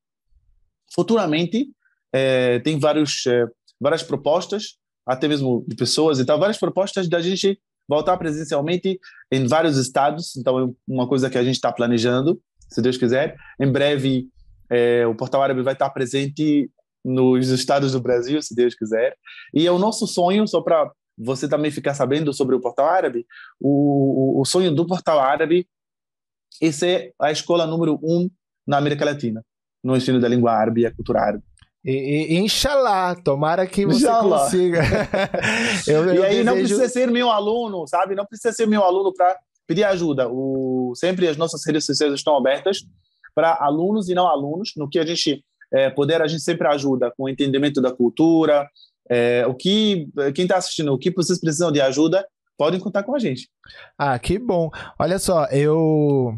Futuramente é, tem vários é, várias propostas, até mesmo de pessoas e tal, várias propostas da gente voltar presencialmente em vários estados. Então é uma coisa que a gente está planejando, se Deus quiser. Em breve é, o Portal Árabe vai estar presente nos estados do Brasil, se Deus quiser. E é o nosso sonho, só para você também ficar sabendo sobre o Portal Árabe, o, o, o sonho do Portal Árabe e ser a escola número um na América Latina, no ensino da língua árabe e a cultura árabe. E, e, inshallah, tomara que você inshallah. consiga. *laughs* eu, eu e aí desejo... não precisa ser meu aluno, sabe? Não precisa ser meu aluno para pedir ajuda. O, sempre as nossas redes sociais estão abertas para alunos e não alunos, no que a gente é, puder, a gente sempre ajuda com o entendimento da cultura. É, o que quem está assistindo, o que vocês precisam de ajuda, podem contar com a gente. Ah, que bom. Olha só, eu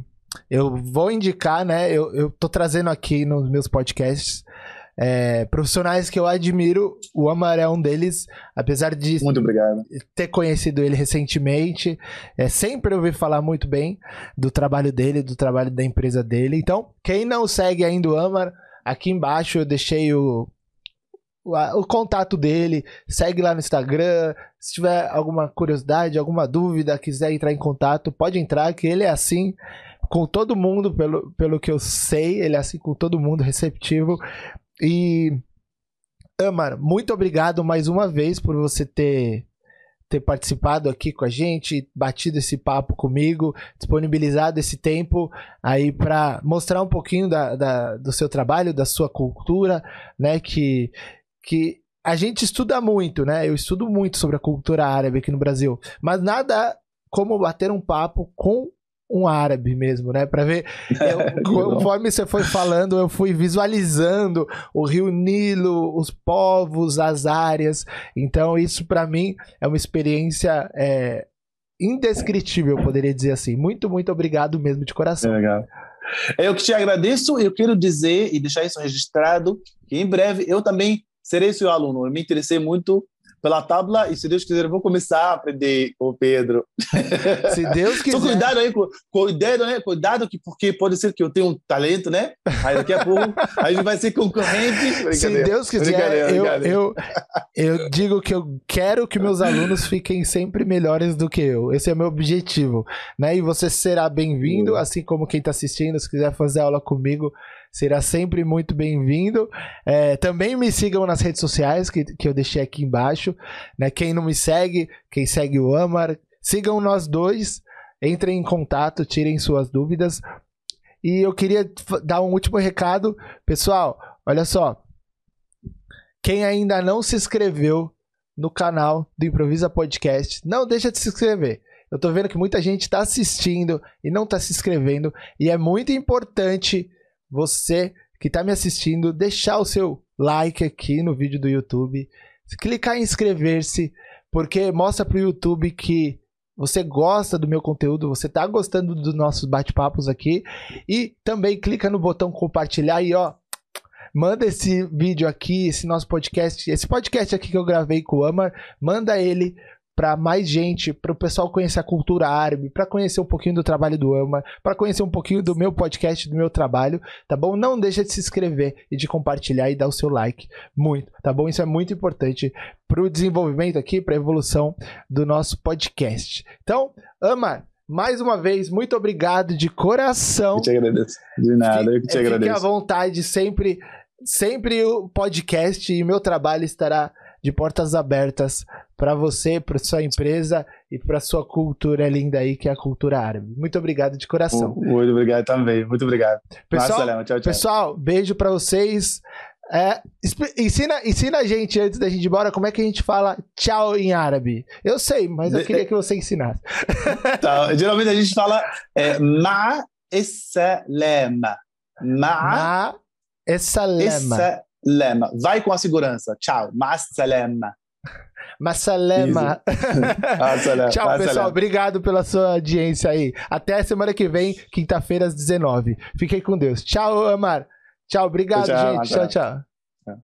eu vou indicar, né? Eu, eu tô trazendo aqui nos meus podcasts é, profissionais que eu admiro. O Amar é um deles, apesar de muito obrigado. ter conhecido ele recentemente. É, sempre ouvi falar muito bem do trabalho dele, do trabalho da empresa dele. Então, quem não segue ainda o Amar, aqui embaixo eu deixei o, o contato dele, segue lá no Instagram. Se tiver alguma curiosidade, alguma dúvida, quiser entrar em contato, pode entrar, que ele é assim com todo mundo, pelo, pelo que eu sei, ele é assim com todo mundo, receptivo. E, Amar, muito obrigado mais uma vez por você ter ter participado aqui com a gente, batido esse papo comigo, disponibilizado esse tempo aí para mostrar um pouquinho da, da, do seu trabalho, da sua cultura, né? Que que a gente estuda muito, né? Eu estudo muito sobre a cultura árabe aqui no Brasil, mas nada como bater um papo com um árabe mesmo, né? Para ver, *laughs* eu, conforme você foi falando, eu fui visualizando o Rio Nilo, os povos, as áreas. Então, isso para mim é uma experiência é, indescritível, poderia dizer assim. Muito, muito obrigado mesmo de coração. É legal. Eu que te agradeço. Eu quero dizer e deixar isso registrado que em breve eu também serei seu aluno. Eu me interessei muito pela tábua e, se Deus quiser, eu vou começar a aprender com o Pedro. Se Deus *laughs* quiser. Só cuidado aí, cuidado, né? Cuidado, que, porque pode ser que eu tenha um talento, né? Aí daqui a pouco *laughs* a gente vai ser concorrente. Se Deus quiser, eu, eu, eu digo que eu quero que meus alunos fiquem sempre melhores do que eu. Esse é o meu objetivo. Né? E você será bem-vindo, assim como quem está assistindo, se quiser fazer aula comigo será sempre muito bem-vindo. É, também me sigam nas redes sociais que, que eu deixei aqui embaixo. Né? Quem não me segue, quem segue o Amar, sigam nós dois. Entrem em contato, tirem suas dúvidas. E eu queria dar um último recado. Pessoal, olha só. Quem ainda não se inscreveu no canal do Improvisa Podcast, não deixa de se inscrever. Eu tô vendo que muita gente está assistindo e não está se inscrevendo. E é muito importante você que está me assistindo deixar o seu like aqui no vídeo do YouTube, clicar em inscrever-se, porque mostra para o YouTube que você gosta do meu conteúdo, você está gostando dos nossos bate-papos aqui. E também clica no botão compartilhar e ó, manda esse vídeo aqui, esse nosso podcast, esse podcast aqui que eu gravei com o Amar, manda ele para mais gente, para o pessoal conhecer a cultura árabe, para conhecer um pouquinho do trabalho do Ama, para conhecer um pouquinho do meu podcast, do meu trabalho, tá bom? Não deixa de se inscrever e de compartilhar e dar o seu like, muito, tá bom? Isso é muito importante para o desenvolvimento aqui, para a evolução do nosso podcast. Então, Ama, mais uma vez, muito obrigado de coração. Eu te agradeço. De nada, eu que te agradeço. Fique à vontade, sempre, sempre o podcast e meu trabalho estará de portas abertas para você, para sua empresa e para sua cultura linda aí, que é a cultura árabe. Muito obrigado de coração. Muito obrigado também, muito obrigado. Pessoal, tchau, tchau. pessoal beijo para vocês. É, ensina, ensina a gente, antes da gente ir embora, como é que a gente fala tchau em árabe. Eu sei, mas eu queria que você ensinasse. *laughs* Tá, geralmente a gente fala é, ma salama. Ma salama. Vai com a segurança. Tchau. Ma salama. Massalema. Tchau, pessoal. Obrigado pela sua audiência aí. Até semana que vem, quinta-feira, às 19 Fiquem com Deus. Tchau, Amar. Tchau, obrigado, tchau, gente. Tchau, tchau.